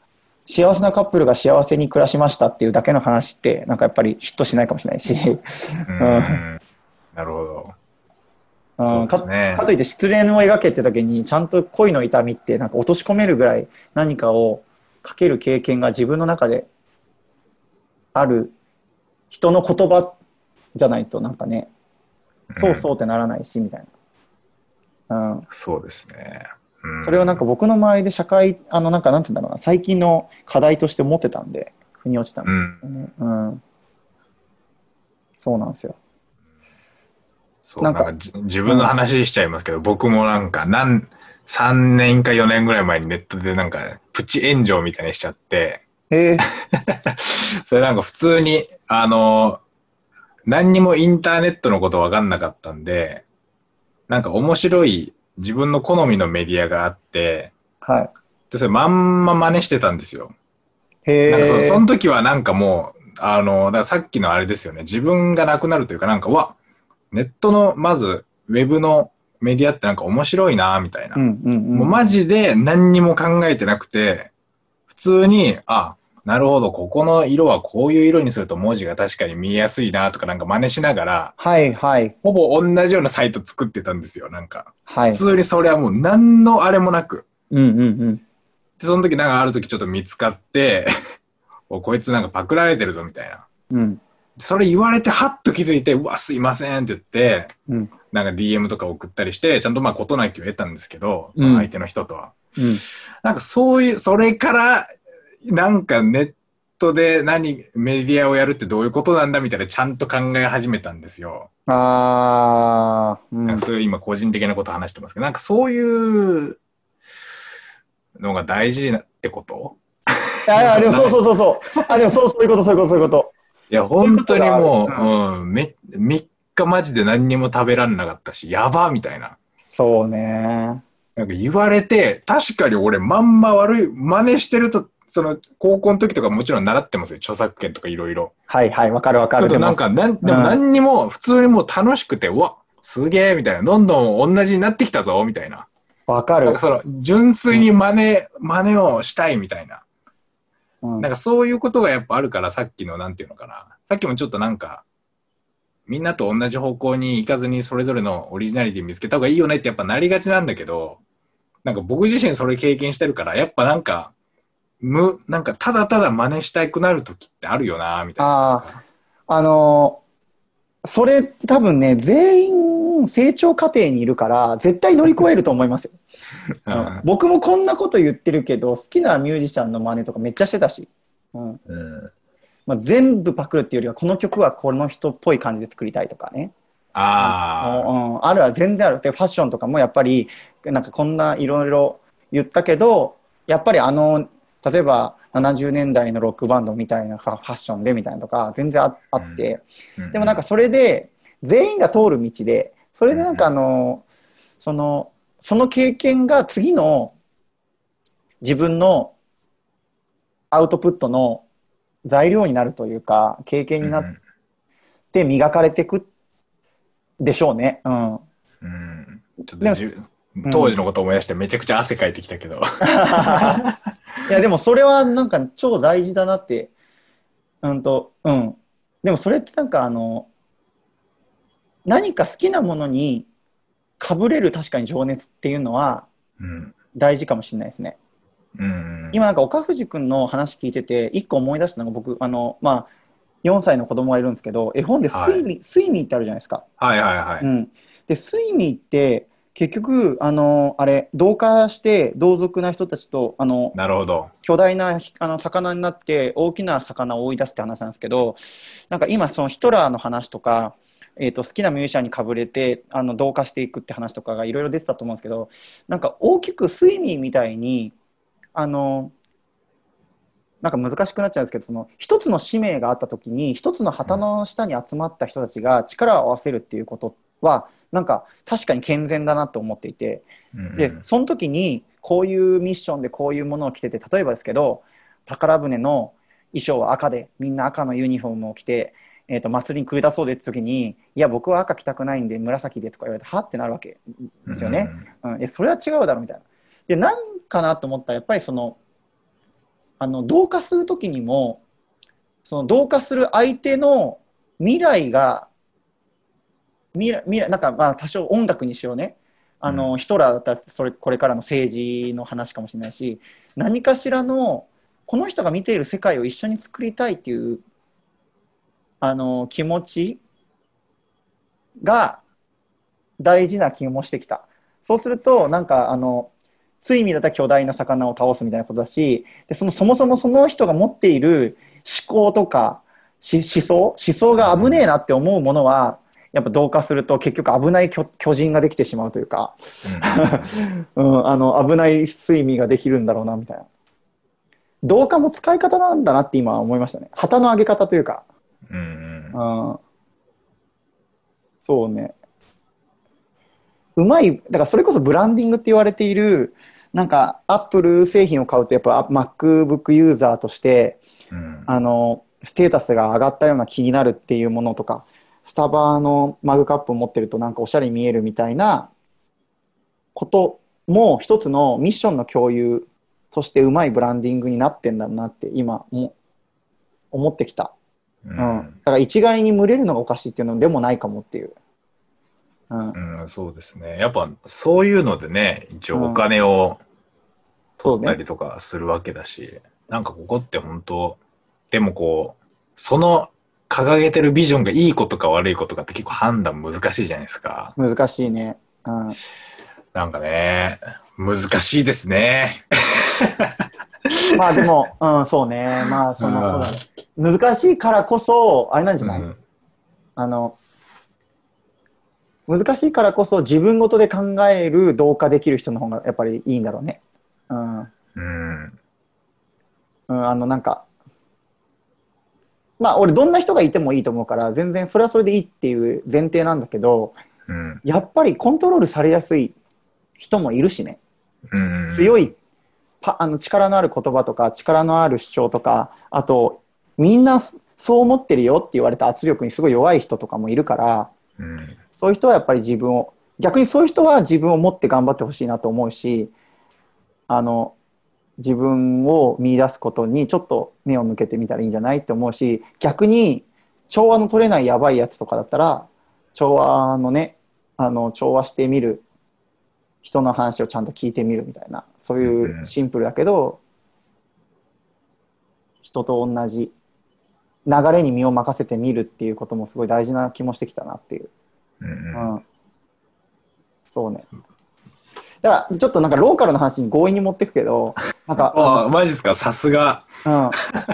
Speaker 2: 幸せなカップルが幸せに暮らしましたっていうだけの話ってなんかやっぱりヒットしないかもしれないし、
Speaker 3: うん。うん。なるほど。
Speaker 2: うん。か
Speaker 3: ね。
Speaker 2: かといって失恋を描けって時にちゃんと恋の痛みってなんか落とし込めるぐらい何かをかける経験が自分の中である人の言葉じゃないとなんかねそうそうってならないしみたいな。うん
Speaker 3: そうですね。うん
Speaker 2: それをなんか僕の周りで社会、あのなんかなんて言うんだろうな、最近の課題として持ってたんで、腑に落ちたんで
Speaker 3: うん
Speaker 2: すよね。うん。そうなんですよ。
Speaker 3: そう
Speaker 2: な
Speaker 3: んんかじ自分の話しちゃいますけど、僕もなんか何3年か4年ぐらい前にネットでなんかプチ炎上みたいにしちゃって、
Speaker 2: へえ。
Speaker 3: それなんか普通に、あの、何にもインターネットのこと分かんなかったんで、なんか面白い自分の好みのメディアがあって、
Speaker 2: はい。
Speaker 3: でそれまんま真似してたんですよ。
Speaker 2: へえ。
Speaker 3: なんかそその時はなんかもう、あの、だからさっきのあれですよね、自分がなくなるというか、なんか、うわ、ネットの、まず、ウェブのメディアってなんか面白いな、みたいな。
Speaker 2: うんうんうん。
Speaker 3: もうマジで何にも考えてなくて、普通に、あ、なるほど、ここの色はこういう色にすると文字が確かに見えやすいなとかなんか真似しながら、
Speaker 2: はいはい
Speaker 3: ほぼ同じようなサイト作ってたんですよ、なんか。
Speaker 2: はい
Speaker 3: 普。通にそれはもう何のあれもなく。
Speaker 2: うんうんうん。
Speaker 3: で、その時なんかある時ちょっと見つかって、おこいつなんかパクられてるぞみたいな。
Speaker 2: うん。
Speaker 3: それ言われてはっと気づいて、うわ、すいませんって言って、
Speaker 2: うん。
Speaker 3: なんか DM とか送ったりして、ちゃんとまあ事なきを得たんですけど、その相手の人とは。
Speaker 2: うん。
Speaker 3: なんかそういう、それから、なんかネットで何、メディアをやるってどういうことなんだみたいなちゃんと考え始めたんですよ。
Speaker 2: あー、うん
Speaker 3: なんかそういう今個人的なこと話してますけど、なんかそういうのが大事なってこと？
Speaker 2: いやいや、でもそうそうそうそう。あ、でもそうそういうこと、そういうこと、そういうこと。
Speaker 3: いや、本当にもう、
Speaker 2: そう
Speaker 3: ん、め、3日マジで何にも食べらんなかったし、やばみたいな。
Speaker 2: そうね。
Speaker 3: なんか言われて、確かに俺まんま悪い、真似してると、その高校の時とかもちろん習ってますよ。著作権とかいろいろ。
Speaker 2: はいはい、わかるわかる。
Speaker 3: けどなんか、なんでも何にも、普通にもう楽しくて、うわ、すげえみたいな。どんどん同じになってきたぞみたいな。
Speaker 2: わかる
Speaker 3: か。その、純粋に真似、真似をしたいみたいな。
Speaker 2: うん
Speaker 3: なんかそういうことがやっぱあるから、さっきのなんていうのかな。さっきもちょっとなんか、みんなと同じ方向に行かずにそれぞれのオリジナリティ見つけた方がいいよねってやっぱなりがちなんだけど、なんか僕自身それ経験してるから、やっぱなんか、む、なんかただただ真似したくなる時ってあるよな、みたいな。
Speaker 2: あのーそれって多分ね、全員成長過程にいるから、絶対乗り越えると思いますよ。
Speaker 3: うん
Speaker 2: 僕もこんなこと言ってるけど、好きなミュージシャンの真似とかめっちゃしてたし。うん
Speaker 3: うん
Speaker 2: まあ、全部パクるっていうよりは、この曲はこの人っぽい感じで作りたいとかね。
Speaker 3: ああ、
Speaker 2: うん、あるは全然ある。で、ファッションとかもやっぱり、なんかこんないろいろ言ったけど、やっぱりあの、例えば70年代のロックバンドみたいなファッションでみたいなとか全然ああって、
Speaker 3: うん。
Speaker 2: でもなんかそれで全員が通る道で、それでなんかあの、その、その経験が次の自分のアウトプットの材料になるというか、経験になって磨かれていくでしょうね。うん。
Speaker 3: うん。当時のこと思い出してめちゃくちゃ汗かいてきたけど。
Speaker 2: いやでもそれはなんか超大事だなって。うんとうん。でもそれってなんかあの何か好きなものにかぶれる確かに情熱っていうのは
Speaker 3: うん。
Speaker 2: 大事かもしれないですね。
Speaker 3: うん。
Speaker 2: 今なんか岡藤君の話聞いてて一個思い出したのが僕あのまあ4歳の子供がいるんですけど絵本でスイミ、スイミーってあるじゃないですか。
Speaker 3: はいはいはい。
Speaker 2: うん、でスイミーって結局あのあれ同化して同族な人たちとあの
Speaker 3: なるほど。
Speaker 2: 巨大なひあの魚になって大きな魚を追い出すって話なんですけどなんか今そのヒトラーの話とか、えー、と好きなミュージシャンにかぶれてあの同化していくって話とかがいろいろ出てたと思うんですけどなんか大きくスイミーみたいにあのなんか難しくなっちゃうんですけどその一つの使命があった時に一つの旗の下に集まった人たちが力を合わせるっていうことはなんか確かに健全だなと思っていて。
Speaker 3: うん
Speaker 2: でその時にこういうミッションでこういうものを着てて例えばですけど宝船の衣装は赤でみんな赤のユニフォームを着て、えー、と祭りに繰り出そうでって時にいや僕は赤着たくないんで紫でとか言われてはっ？てなるわけですよね。。うん、えそれは違うだろうみたいな。で何かなと思ったらやっぱりそのあの同化する時にもその同化する相手の未来が未来未来なんかまあ多少音楽にしようねあの、ヒトラーだったらそれこれからの政治の話かもしれないし何かしらのこの人が見ている世界を一緒に作りたいっていうあの気持ちが大事な気もしてきた。そうするとなんかあのついにだったら巨大な魚を倒すみたいなことだしでそのそもそもその人が持っている思考とかし思想思想が危ねえなって思うものはやっぱ同化すると結局危ない巨巨人ができてしまうというか、うん、あの危ない睡眠ができるんだろうなみたいな。同化も使い方なんだなって今思いましたね。旗の上げ方というか、
Speaker 3: うんうん。
Speaker 2: うん、そうね。うまいだからそれこそブランディングって言われているなんかアップル製品を買うとやっぱ MacBook ユーザーとして
Speaker 3: うん。
Speaker 2: あのステータスが上がったような気になるっていうものとかスタバのマグカップを持ってるとなんかおしゃれに見えるみたいなことも一つのミッションの共有としてうまいブランディングになってんだなって今も思ってきた、
Speaker 3: う
Speaker 2: うん。ん、だから一概に群れるのがおかしいっていうのでもないかもっていう、うん。
Speaker 3: うんそうですね。やっぱそういうのでね、一応お金を
Speaker 2: そうね
Speaker 3: ったりとかするわけだし、なんかここって本当、でもこう、その掲げてるビジョンがいいことか悪いことかって結構判断難しいじゃないですか。
Speaker 2: 難しいね。うん。
Speaker 3: なんかね、難しいですね。
Speaker 2: まあでも、うん、そうね。まあ、その、
Speaker 3: うん
Speaker 2: そうだね。難しいからこそ、あれなんじゃない、
Speaker 3: うん
Speaker 2: あの、難しいからこそ自分ごとで考える同化できる人の方がやっぱりいいんだろうね。うん。
Speaker 3: うん。
Speaker 2: うん、あの、なんか、まあ、俺、どんな人がいてもいいと思うから、全然それはそれでいいっていう前提なんだけど、
Speaker 3: うん。
Speaker 2: やっぱりコントロールされやすい人もいるしね。
Speaker 3: うん。
Speaker 2: 強いパあの力のある言葉とか力のある主張とかあとみんなそそう思ってるよって言われた圧力にすごい弱い人とかもいるから
Speaker 3: うん。
Speaker 2: そういう人はやっぱり自分を逆にそういう人は自分を持って頑張ってほしいなと思うしあの自分を見出すことにちょっと目を向けてみたらいいんじゃないって思うし逆に調和の取れないやばいやつとかだったら調和のねあの調和してみる人の話をちゃんと聞いてみるみたいなそういうシンプルだけど、人と同じ流れに身を任せてみるっていうこともすごい大事な気もしてきたなっていう。
Speaker 3: うん。
Speaker 2: うん、そうね。だからちょっとなんかローカルの話に強引に持ってくけど、なんか、
Speaker 3: ああ、マジですか？さすが。
Speaker 2: うん、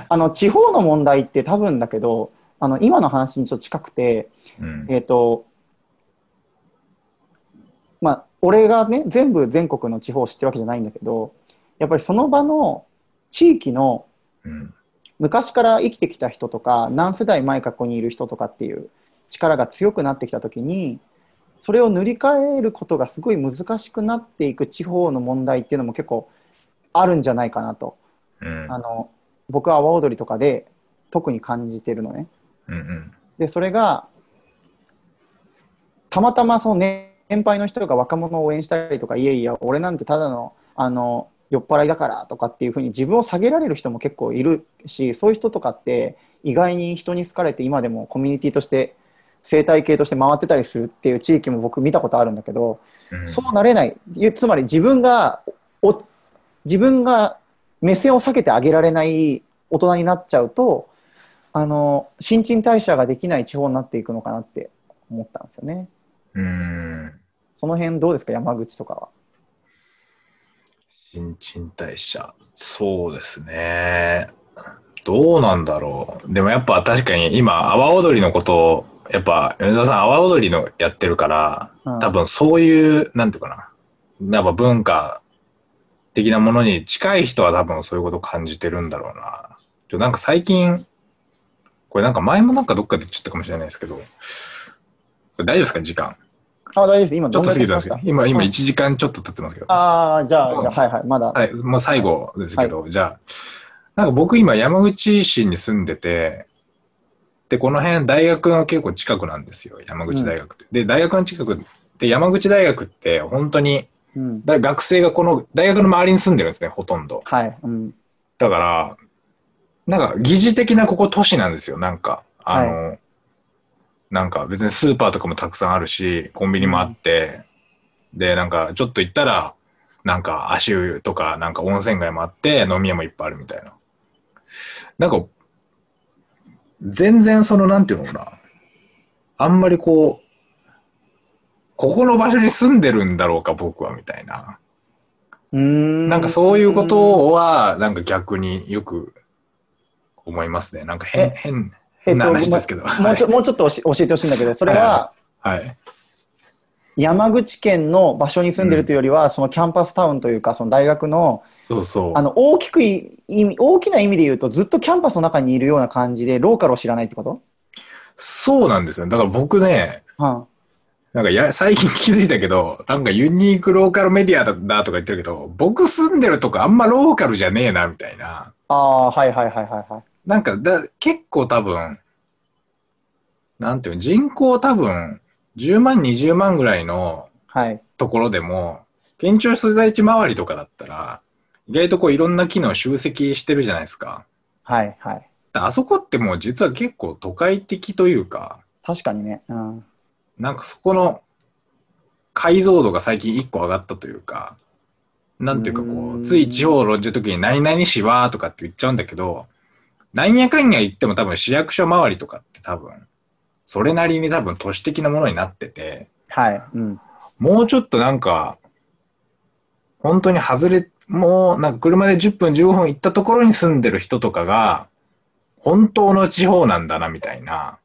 Speaker 2: あの 地方の問題って多分だけど、あの今の話にちょっと近くて、
Speaker 3: うん。
Speaker 2: えっ、と、まあ、俺がね、全部全国の地方を知ってるわけじゃないんだけど、やっぱりその場の地域の
Speaker 3: うん。
Speaker 2: 昔から生きてきた人とか何世代前かここにいる人とかっていう力が強くなってきた時にそれを塗り替えることがすごい難しくなっていく地方の問題っていうのも結構あるんじゃないかなと
Speaker 3: うん。
Speaker 2: あの僕は阿波踊りとかで特に感じてるのね。
Speaker 3: うん。うん。
Speaker 2: でそれがたまたまその年配の人が若者を応援したりとかいやいや俺なんてただのあの酔っ払いだからとかっていうふうに自分を下げられる人も結構いるしそういう人とかって意外に人に好かれて今でもコミュニティとして生態系として回ってたりするっていう地域も僕見たことあるんだけど、
Speaker 3: うん。
Speaker 2: そうなれないいつまり自分がお自分が目線を下げてあげられない大人になっちゃうとあの新陳代謝ができない地方になっていくのかなって思ったんですよね。
Speaker 3: うん。
Speaker 2: その辺どうですか山口とかは？
Speaker 3: 新陳代謝。そうですね。どうなんだろう。でもやっぱ確かに今、阿波踊りのことを、やっぱ米沢さん阿波踊りのやってるから、
Speaker 2: うん
Speaker 3: 多分そういう、なんていうかな。やっぱ文化的なものに近い人は多分そういうことを感じてるんだろうな。ちょなんか最近、これなんか前もなんかどっかで言っちゃったかもしれないですけど、大丈夫ですか時間？
Speaker 2: あ大丈夫です今
Speaker 3: ちょっと過ぎたんですけど今、今
Speaker 2: うん
Speaker 3: 1時間ちょっと経ってますけど。
Speaker 2: たあーじゃあじゃあはいはいまだ、
Speaker 3: はい、もう最後ですけど、じゃあ、なんか僕今山口市に住んでて、で、この辺大学の結構近くなんですよ、山口大学って。で、大学の近くで、山口大学って本当に、
Speaker 2: うん、
Speaker 3: だ学生がこの大学の周りに住んでるんですね、ほとんど。
Speaker 2: はい、うん、
Speaker 3: だから、なんか疑似的なここ都市なんですよ、なんか。あの、なんか別にスーパーとかもたくさんあるし、コンビニもあって、で、なんかちょっと行ったら、なんか足湯とか、なんか温泉街もあって、飲み屋もいっぱいあるみたいな。なんか、全然その、なんていうのかな。あんまりこう、ここの場所に住んでるんだろうか、僕は、みたいな。
Speaker 2: うーん
Speaker 3: なんかそういうことは、なんか逆によく思いますね。なんか変、
Speaker 2: え
Speaker 3: 変、
Speaker 2: えっと
Speaker 3: 変な話ですけど。
Speaker 2: もうちょもうちょっと教えてほしいんだけどそれは
Speaker 3: はい。
Speaker 2: 山口県の場所に住んでるというよりは、そのキャンパスタウンというかその大学の
Speaker 3: そうそう。
Speaker 2: あの大きくい意味大きな意味で言うとずっとキャンパスの中にいるような感じでローカルを知らないってこと、
Speaker 3: そうなんですよ。だから僕ね、
Speaker 2: うん、
Speaker 3: なんかや最近気づいたけど、なんかユニークローカルメディアだだとか言ってるけど、僕住んでるとこあんまローカルじゃねえな、みたいな。
Speaker 2: ああはいはいはいはいはい。
Speaker 3: なんかだ結構多分、なんていうの、人口多分10万、20万ぐらいの
Speaker 2: はい。
Speaker 3: ところでも、県庁所在地周りとかだったら、意外とこういろんな機能集積してるじゃないですか。
Speaker 2: はいはい。
Speaker 3: あそこってもう実は結構都会的というか、
Speaker 2: 確かにね、うん、なん
Speaker 3: かそこの解像度が最近一個上がったというか、なんていうかこう、
Speaker 2: うん
Speaker 3: つい地方を論じるときに何々市はとかって言っちゃうんだけど、なんやかんや言っても多分市役所周りとかって多分、それなりに多分都市的なものになってて、
Speaker 2: はい。うん。
Speaker 3: もうちょっとなんか、本当に外れ、もうなんか車で10分15分行ったところに住んでる人とかが、本当の地方なんだなみたいな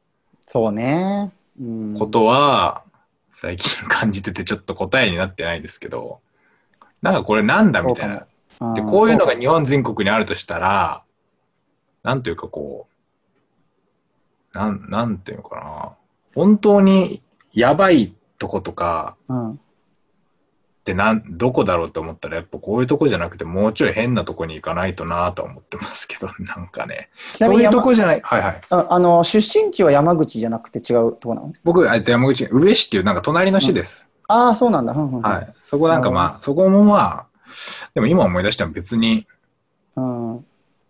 Speaker 2: そうね。うん。
Speaker 3: ことは、最近感じててちょっと答えになってないですけど、なんかこれなんだみたいな。
Speaker 2: うん
Speaker 3: で、こういうのが
Speaker 2: そ
Speaker 3: 日本全国にあるとしたら、なんというかこう、なん、なんていうのかな。本当にやばいとことか
Speaker 2: ううん。
Speaker 3: ってなん、どこだろうと思ったら、やっぱこういうとこじゃなくて、もうちょい変なとこに行かないとなとは思ってますけど、なんかね。そういうとこじゃない。はいはい。
Speaker 2: ああの、出身地は山口じゃなくて違うとこなの？
Speaker 3: 僕、山口、宇部市っていうなんか隣の市です。
Speaker 2: ああ、そうなんだ。うんうんうん
Speaker 3: はい。そこなんかまあ、そこもまあ、でも今思い出しても別に、
Speaker 2: うん。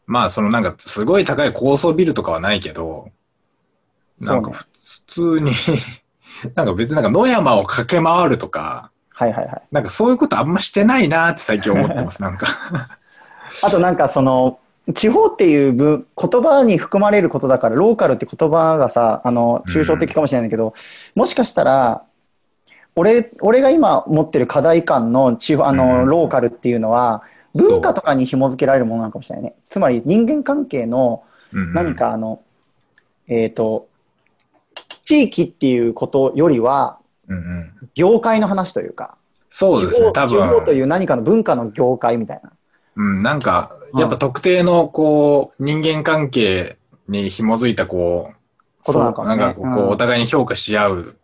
Speaker 3: まあ、そのなんかすごい高い高層ビルとかはないけど、なんか
Speaker 2: そ
Speaker 3: 普通に、なんか別になんか野山を駆け回るとか、
Speaker 2: はいはいはい。
Speaker 3: なんかそういうことあんましてないなって最近思ってます、なんか。
Speaker 2: あとなんかその、地方っていう分言葉に含まれることだから、ローカルって言葉がさ、あの、抽象的かもしれないんだけど、もしかしたら、俺、俺が今持ってる課題感の地方、あの、
Speaker 3: うん
Speaker 2: ローカルっていうのは、文化とかに紐付けられるものなのかもしれないね。つまり人間関係の
Speaker 3: うんうん
Speaker 2: 何。かあの、えっ、と、地域っていうことよりは、
Speaker 3: うんうん。
Speaker 2: 業界の話というか、
Speaker 3: そうですね、多
Speaker 2: 地方と
Speaker 3: 分。
Speaker 2: いう何かの文化の業界みたいな。
Speaker 3: うん、なんか、
Speaker 2: うん
Speaker 3: やっぱ特定のこう、人間関係に紐づいたこう、
Speaker 2: ことなのかもね
Speaker 3: なんかこう、
Speaker 2: うん
Speaker 3: お互いに評価し合う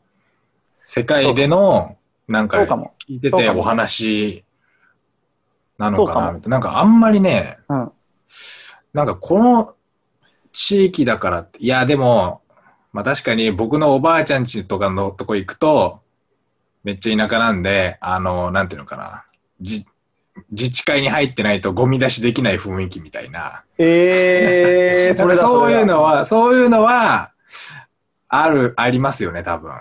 Speaker 3: 世界での、なんか。聞いててお話なの
Speaker 2: かも
Speaker 3: かなみたいな。なんかあんまりね、
Speaker 2: うん。
Speaker 3: なんかこの地域だからって、いやでも、まあ確かに僕のおばあちゃん家とかのとこ行くと、めっちゃ田舎なんで、あの、なんていうのかな、じ自治会に入ってないとゴミ出しできない雰囲気みたいな。
Speaker 2: えー、それだ
Speaker 3: そういうのは、そういうのは、ある、ありますよね、多分。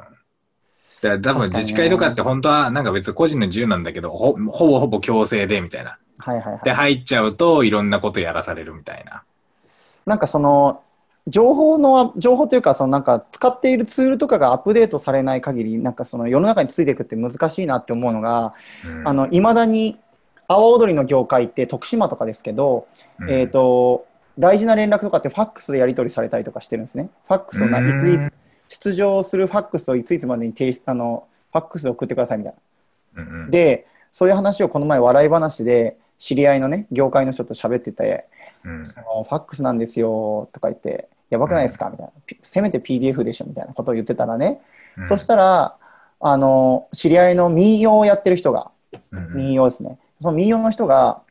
Speaker 3: だ多分自治会とかって本当はなんか別に個人の自由なんだけど、ほほぼほぼ強制でみたいな。
Speaker 2: はいはいはい。
Speaker 3: で、入っちゃうといろんなことやらされるみたいな。
Speaker 2: なんかその情報の情報というかそのなんか使っているツールとかがアップデートされない限りなんかその世の中についていくって難しいなって思うのが
Speaker 3: うん
Speaker 2: あの未だに阿波踊りの業界って徳島とかですけど、
Speaker 3: うん
Speaker 2: えっ、と大事な連絡とかってファックスでやり取りされたりとかしてるんですね。ファックスをな
Speaker 3: うん
Speaker 2: いついつ出場するファックスをいついつまでに提出あのファックスで送ってくださいみたいな。
Speaker 3: うんうん
Speaker 2: でそういう話をこの前笑い話で知り合いのね業界の人と喋ってて
Speaker 3: うん。
Speaker 2: そのファックスなんですよとか言って、やばくないですか？みたいな、ピせめて PDF でしょみたいなことを言ってたらね、
Speaker 3: うん。
Speaker 2: そしたら、あの、知り合いの民謡をやってる人が、民謡ですね、その民謡の人が、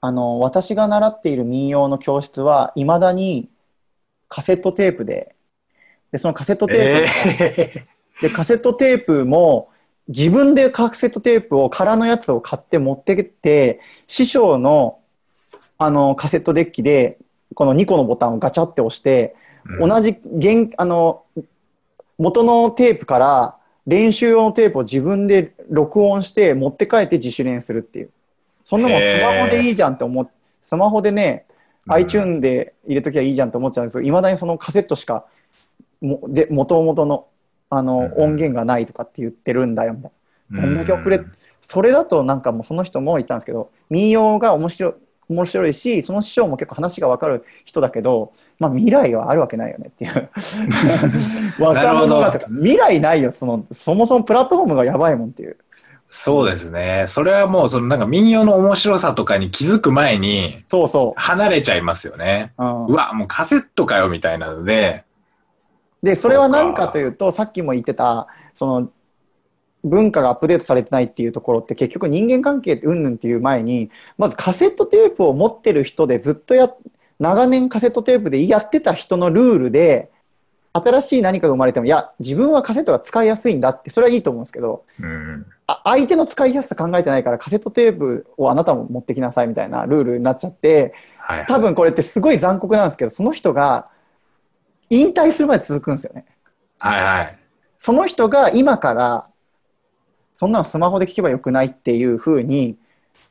Speaker 2: あの、私が習っている民謡の教室はいまだにカセットテープで、で、そのカセットテープ、
Speaker 3: え
Speaker 2: で、カセットテープも、自分でカセットテープを空のやつを買って持ってって、師匠のあのカセットデッキで、この2個のボタンをガチャって押して、
Speaker 3: ー
Speaker 2: 同じ原あの元のテープから練習用のテープを自分で録音して持って帰って自主練するっていう。そんなもんスマホでいいじゃんって思っスマホでね、
Speaker 3: うん。
Speaker 2: iTune で入れときゃいいじゃんって思っちゃうんですけど、いまだにそのカセットしかもで元々のあの
Speaker 3: うん。
Speaker 2: 音源がないとかって言ってるんだよみたいな。どんだけ遅れ
Speaker 3: うん
Speaker 2: それだとなんかもうその人も言ったんですけど民謡が面白い面白いしその師匠も結構話が分かる人だけど、まあ、未来はあるわけないよねっていう。若者がとか未来ないよ。そのそもそもプラットフォームがやばいもんっていう。
Speaker 3: そうですね。それはもう、そのなんか民謡の面白さとかに気づく前に
Speaker 2: そうそ
Speaker 3: 離れちゃいますよね。
Speaker 2: う、うん。
Speaker 3: うわ、もうカセットかよみたいなので、
Speaker 2: でそれは何かというとさっきも言ってたその文化がアップデートされてないっていうところって結局人間関係うんぬんっていう前にまずカセットテープを持ってる人でずっとや長年カセットテープでやってた人のルールで新しい何かが生まれてもいや自分はカセットが使いやすいんだってそれはいいと思うんですけど
Speaker 3: うん。
Speaker 2: あ相手の使いやすさ考えてないからカセットテープをあなたも持ってきなさいみたいなルールになっちゃって
Speaker 3: はい、はい。
Speaker 2: 多分これってすごい残酷なんですけどその人が引退するまで続くんですよね。
Speaker 3: はいはい。
Speaker 2: その人が今からそんなのスマホで聞けばよくないっていうふうに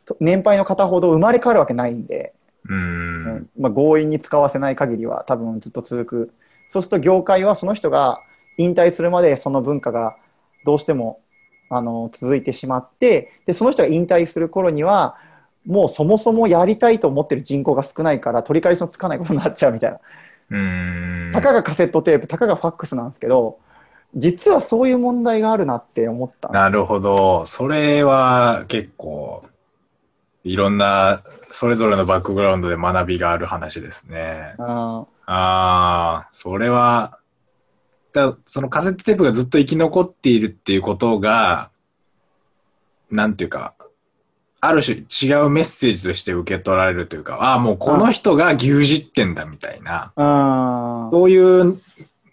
Speaker 2: と年配の方ほど生まれ変わるわけないんで、
Speaker 3: うーん。
Speaker 2: まあ、強引に使わせない限りは多分ずっと続くそうすると業界はその人が引退するまでその文化がどうしてもあの続いてしまってでその人が引退する頃にはもうそもそもやりたいと思ってる人口が少ないから取り返しのつかないことになっちゃうみたいな
Speaker 3: うーん。
Speaker 2: たかがカセットテープたかがファックスなんですけど実はそういう問題があるなって思ったんですよ。
Speaker 3: なるほど。それは結構、いろんな、それぞれのバックグラウンドで学びがある話ですね。
Speaker 2: うん。
Speaker 3: ああ、それは、だそのカセットテープがずっと生き残っているっていうことが、なんていうか、ある種違うメッセージとして受け取られるというか、ああ、もうこの人が牛耳ってんだみたいな、
Speaker 2: うん。
Speaker 3: そういう、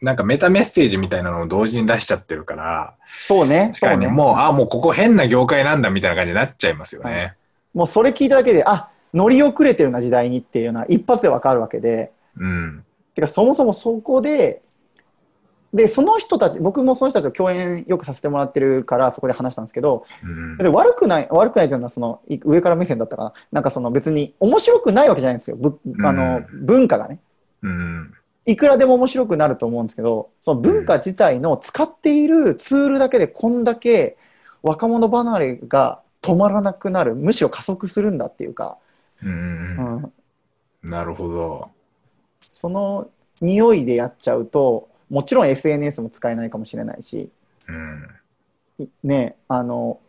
Speaker 3: なんかメタメッセージみたいなのを同時に出しちゃってるから、
Speaker 2: そうね
Speaker 3: 確
Speaker 2: そうね
Speaker 3: かにもう、ああ、もうここ変な業界なんだみたいな感じになっちゃいますよね。
Speaker 2: もうそれ聞いただけであ乗り遅れてるな時代にっていうのは一発でわかるわけで
Speaker 3: うん。
Speaker 2: てかそもそもそこででその人たち僕もその人たちと共演よくさせてもらってるからそこで話したんですけど
Speaker 3: うん。
Speaker 2: で悪くない悪くないというのはそのい上から目線だったかななんかその別に面白くないわけじゃないんですよぶあの、文化がね
Speaker 3: うん。
Speaker 2: いくらでも面白くなると思うんですけどその文化自体の使っているツールだけでこんだけ若者離れが止まらなくなるむしろ加速するんだっていうか、
Speaker 3: うん。
Speaker 2: うん、
Speaker 3: なるほど。
Speaker 2: その匂いでやっちゃうともちろん SNS も使えないかもしれないし
Speaker 3: うん。
Speaker 2: いねあの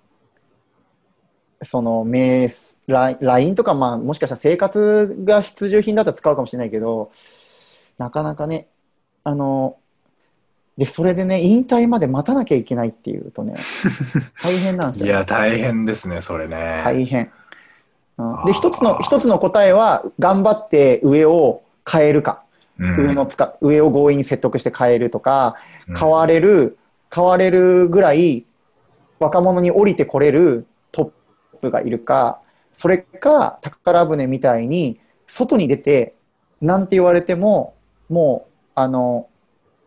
Speaker 2: そのメーラ LINE とか、まあ、もしかしたら生活が必需品だったら使うかもしれないけどなかなかねあのでそれでね引退まで待たなきゃいけないっていうとね 大変なんですよ、
Speaker 3: いや、大変ですね、それね。
Speaker 2: 大変、うん、で一つの一つの答えは頑張って上を変えるか、
Speaker 3: うん。
Speaker 2: 上のつか上を強引に説得して変えるとか
Speaker 3: うん。
Speaker 2: 変われる、変われるぐらい若者に降りてこれるトップがいるかそれか宝船みたいに外に出てなんて言われてももうあの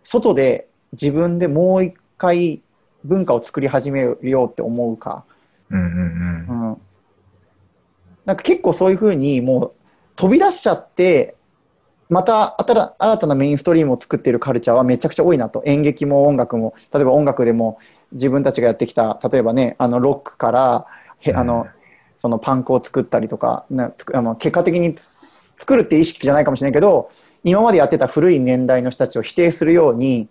Speaker 2: 外で自分でもう一回文化を作り始めようって思うか、
Speaker 3: うんうん
Speaker 2: う
Speaker 3: うん。
Speaker 2: ん、なんか結構そういうふうにもう飛び出しちゃってまた新た新たなメインストリームを作っているカルチャーはめちゃくちゃ多いなと。演劇も音楽も例えば音楽でも自分たちがやってきた例えばねあのロックからへあの、そのパンクを作ったりとかなつくあの結果的につ作るって意識じゃないかもしれないけど今までやってた古い年代の人たちを否定するように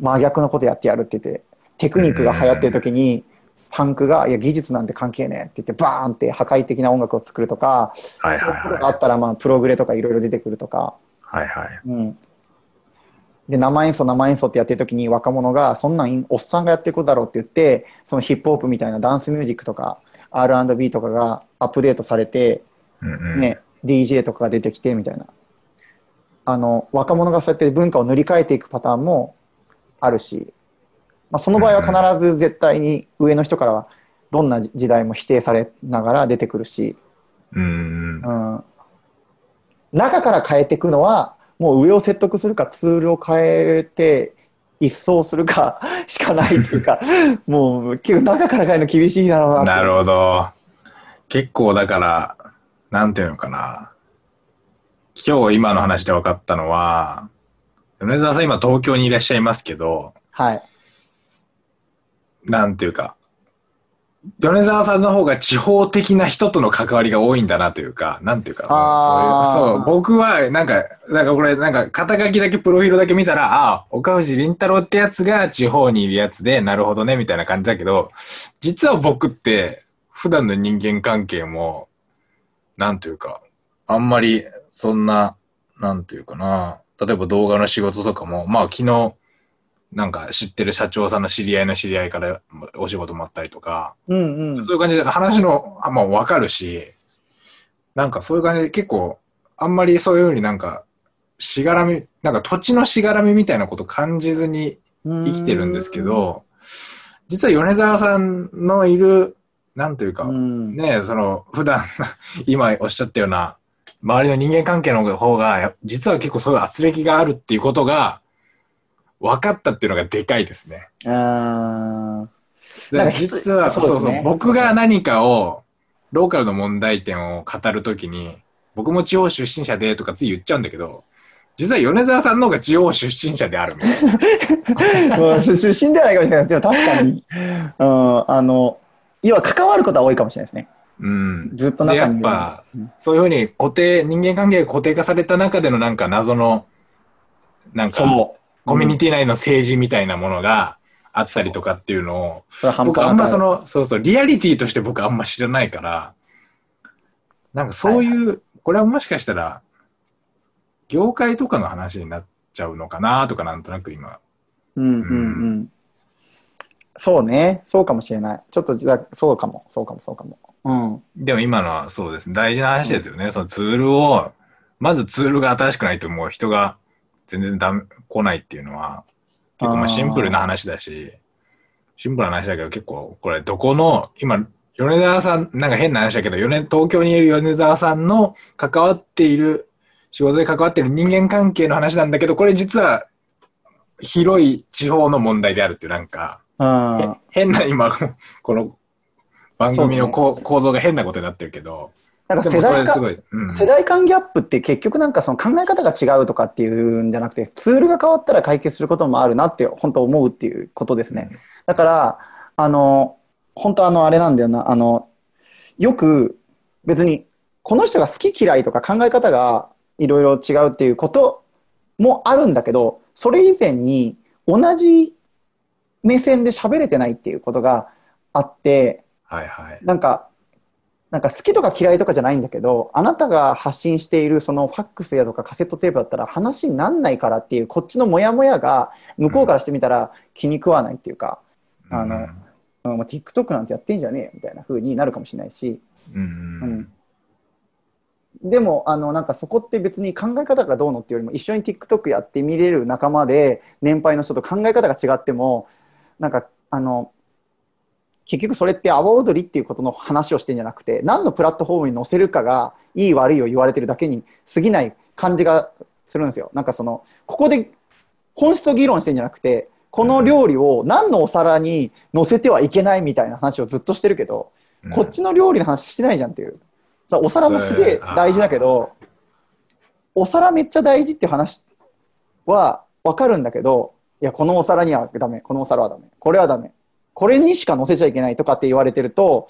Speaker 2: 真逆のことやってやるって言ってテクニックが流行ってる時にパンクが「いや技術なんて関係ねえ」って言ってバーンって破壊的な音楽を作るとか、
Speaker 3: はい
Speaker 2: そういう
Speaker 3: はいはい。
Speaker 2: ことがあったらまあプログレとかいろいろ出てくるとか、
Speaker 3: はいはい。
Speaker 2: うん、で生演奏生演奏ってやってる時に若者がそんなんおっさんがやってることだろうって言ってそのヒップホップみたいなダンスミュージックとか R&B とかがアップデートされて、
Speaker 3: うんうん。
Speaker 2: ね DJ とかが出てきてみたいなあの若者がそうやって文化を塗り替えていくパターンもあるし、まあ、その場合は必ず絶対に上の人からはどんな時代も否定されながら出てくるし、
Speaker 3: うん
Speaker 2: 中から変えていくのはもう上を説得するかツールを変えて一掃するか しかないっていうか もう結構中から変えるの厳しいだろうな
Speaker 3: なるほど。結構だから、なんていうのかな。今日今の話で分かったのは、米沢さん今東京にいらっしゃいますけど、
Speaker 2: はい。
Speaker 3: なんていうか、米沢さんの方が地方的な人との関わりが多いんだなというか、なんていうか、そういうそう、僕はなんか、なんかこれ、なんか肩書きだけプロフィールだけ見たら、ああ、岡藤倫太郎ってやつが地方にいるやつで、なるほどね、みたいな感じだけど、実は僕って、普段の人間関係も、なんていうか、あんまりそんな、なんていうかな、例えば動画の仕事とかも、まあ昨日、なんか知ってる社長さんの知り合いの知り合いからお仕事もあったりとか、
Speaker 2: うんうん。
Speaker 3: そういう感じで話の、あまあわかるし、なんかそういう感じで結構、あんまりそういうふうになんか、しがらみ、なんか土地のしがらみみたいなこと感じずに生きてるんですけど、実は米沢さんのいる、なんというか、
Speaker 2: うん。
Speaker 3: ねその、普段、今おっしゃったような、周りの人間関係の方が、や実は結構そういう圧力があるっていうことが、分かったっていうのがでかいですね。
Speaker 2: あーなんか
Speaker 3: 実は
Speaker 2: そう
Speaker 3: そうそう僕が何かをローカルの問題点を語るときに僕も地方出身者でとかつい言っちゃうんだけど実は米沢さんの方が地方出身者であるみたいな。
Speaker 2: うん出身ではないかもしれない。でも確かに、うん、あの、要は関わることは多いかもしれないですね。
Speaker 3: うん、
Speaker 2: ずっと中にいる。
Speaker 3: っぱ
Speaker 2: うん
Speaker 3: そういうふうに固定人間関係が固定化された中でのなんか謎のなんか。コミュニティ内の政治みたいなものがあったりとかっていうのを僕あんまそ
Speaker 2: の、
Speaker 3: のそうそうリアリティとして僕あんま知らないからなんかそういう、これはもしかしたら業界とかの話になっちゃうのかなとかなんとなく今。
Speaker 2: うんうんうん。そうね。そうかもしれない。ちょっとじゃそうかも。そうかも、そうかも。うん。
Speaker 3: でも今のはそうですね大事な話ですよね、そのツールをまずツールが新しくないともう人が全然ダメ来ないっていうのは結構まあシンプルな話だしシンプルな話だけど結構これどこの今米沢さんなんか変な話だけど米東京にいる米沢さんの関わっている仕事で関わっている人間関係の話なんだけどこれ実は広い地方の問題であるっていうなんか
Speaker 2: うん。
Speaker 3: へ変な今この番組のこう構造が変なことになってるけど。
Speaker 2: なんか
Speaker 3: で
Speaker 2: 世代か
Speaker 3: もそれすごい、うん。
Speaker 2: 世代間ギャップって結局なんかその考え方が違うとかっていうんじゃなくてツールが変わったら解決することもあるなって本当思うっていうことですね。だからあの本当あのあれなんだよな。あのよく別にこの人が好き嫌いとか考え方がいろいろ違うっていうこともあるんだけどそれ以前に同じ目線で喋れてないっていうことがあって
Speaker 3: はいはい。
Speaker 2: なんか、なんか好きとか嫌いとかじゃないんだけど、あなたが発信しているそのファックスやとかカセットテープだったら話になんないからっていう、こっちのモヤモヤが向こうからしてみたら気に食わないっていうか、あのうん TikTok なんてやってんじゃねえよみたいな風になるかもしれないし、
Speaker 3: うん、う
Speaker 2: うん。ん。でもあのなんかそこって別に考え方がどうのっていうよりも一緒に TikTok やってみれる仲間で年配の人と考え方が違ってもなんかあの結局それって阿波踊りっていうことの話をしてんじゃなくて何のプラットフォームに載せるかがいい悪いを言われてるだけに過ぎない感じがするんですよ。なんかそのここで本質を議論してんじゃなくてこの料理を何のお皿に載せてはいけないみたいな話をずっとしてるけど、
Speaker 3: うん
Speaker 2: こっちの料理の話してないじゃんっていう。さお皿もすげえ大事だけど、お皿めっちゃ大事っていう話は分かるんだけど、いや、このお皿にはダメ、このお皿はダメ、これはダメ、これにしか乗せちゃいけないとかって言われてると、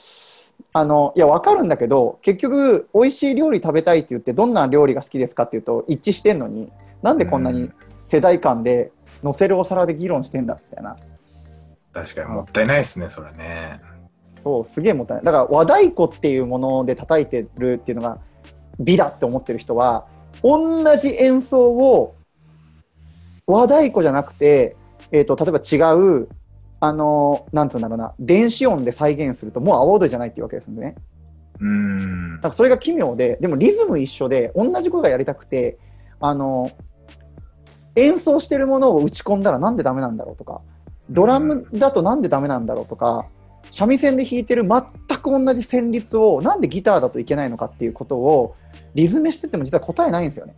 Speaker 2: あの、いや、分かるんだけど、結局、美味しい料理食べたいって言って、どんな料理が好きですかっていうと、一致してんのに、なんでこんなに世代間で乗せるお皿で議論してんだみたいな。
Speaker 3: 確かにもったいないですね、それね。
Speaker 2: そうすげえもったいない。だから和太鼓っていうもので叩いてるっていうのが美だって思ってる人は同じ演奏を和太鼓じゃなくて、えー、と例えば違うあのなんつうんだろうな電子音で再現するともう阿波踊りじゃないっていうわけですよね
Speaker 3: うん
Speaker 2: だ。からそれが奇妙ででもリズム一緒で同じことがやりたくてあの演奏してるものを打ち込んだらなんでダメなんだろうとかドラムだとなんでダメなんだろうとか三味線で弾いてる全く同じ旋律をなんでギターだといけないのかっていうことをリズメしてても実は答えないんですよね。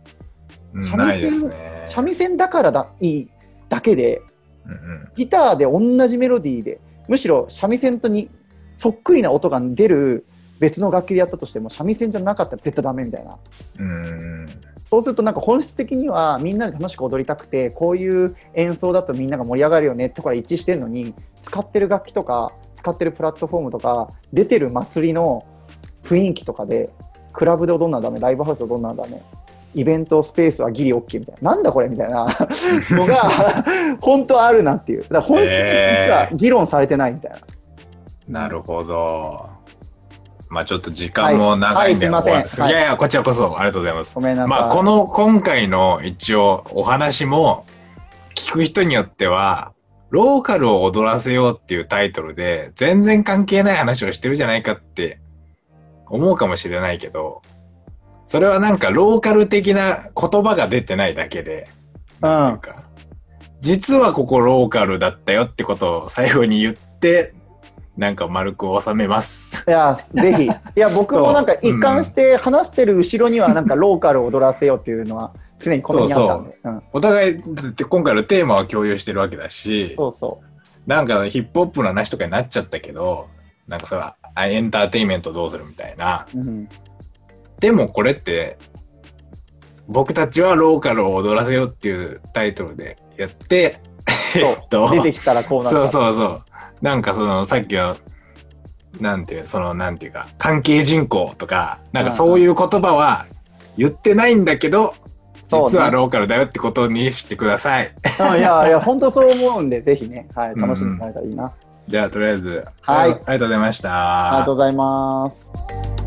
Speaker 3: うん
Speaker 2: 三味線
Speaker 3: ね。
Speaker 2: 三味線だからだいいだけで
Speaker 3: うんうん
Speaker 2: ギターで同じメロディーでむしろ三味線とにそっくりな音が出る別の楽器でやったとしても三味線じゃなかったら絶対ダメみたいな。
Speaker 3: うん
Speaker 2: そうするとなんか本質的にはみんなで楽しく踊りたくてこういう演奏だとみんなが盛り上がるよねってところが一致してるのに使ってる楽器とか使ってるプラットフォームとか出てる祭りの雰囲気とかでクラブで踊るのはダメライブハウスで踊るのはダメイベントスペースはギリ OK みたいななんだこれみたいな のが本当あるなっていうだから本質的に実は議論されてないみたいな。
Speaker 3: なるほど。まあちょっと時間も長いんで、
Speaker 2: はいはいすいません
Speaker 3: いやいや、こちらこそありがとうございます
Speaker 2: ご。めんなさい。
Speaker 3: まあこの今回の一応お話も聞く人によっては、ローカルを踊らせようっていうタイトルで全然関係ない話をしてるじゃないかって思うかもしれないけど、それはなんかローカル的な言葉が出てないだけで、
Speaker 2: うん
Speaker 3: なんか実はここローカルだったよってことを最後に言って、なんか丸く収めます。
Speaker 2: いや、ぜひ。いや、僕もなんか一貫して話してる後ろには、なんかローカルを踊らせようっていうのは常にこのにあったんで。うん
Speaker 3: お互い、今回のテーマは共有してるわけだし、
Speaker 2: そうそう。
Speaker 3: なんかヒップホップの話とかになっちゃったけど、なんかそれはあエンターテインメントどうするみたいな。
Speaker 2: うん。
Speaker 3: でもこれって、僕たちはローカルを踊らせようっていうタイトルでやって、えっと、
Speaker 2: 出てきたらこうなった。
Speaker 3: そうそうそう。なんかそのさっきの、なんていう、そのなんていうか、関係人口とか、なんかそういう言葉は言ってないんだけど、
Speaker 2: そうね
Speaker 3: 実はローカルだよってことにしてください。
Speaker 2: うんいやいや、本当そう思うんで、ぜひね、はい、楽しんでもらえたらいいな。
Speaker 3: じゃあとりあえず、
Speaker 2: はい
Speaker 3: ありがとうございました。
Speaker 2: ありがとうございます。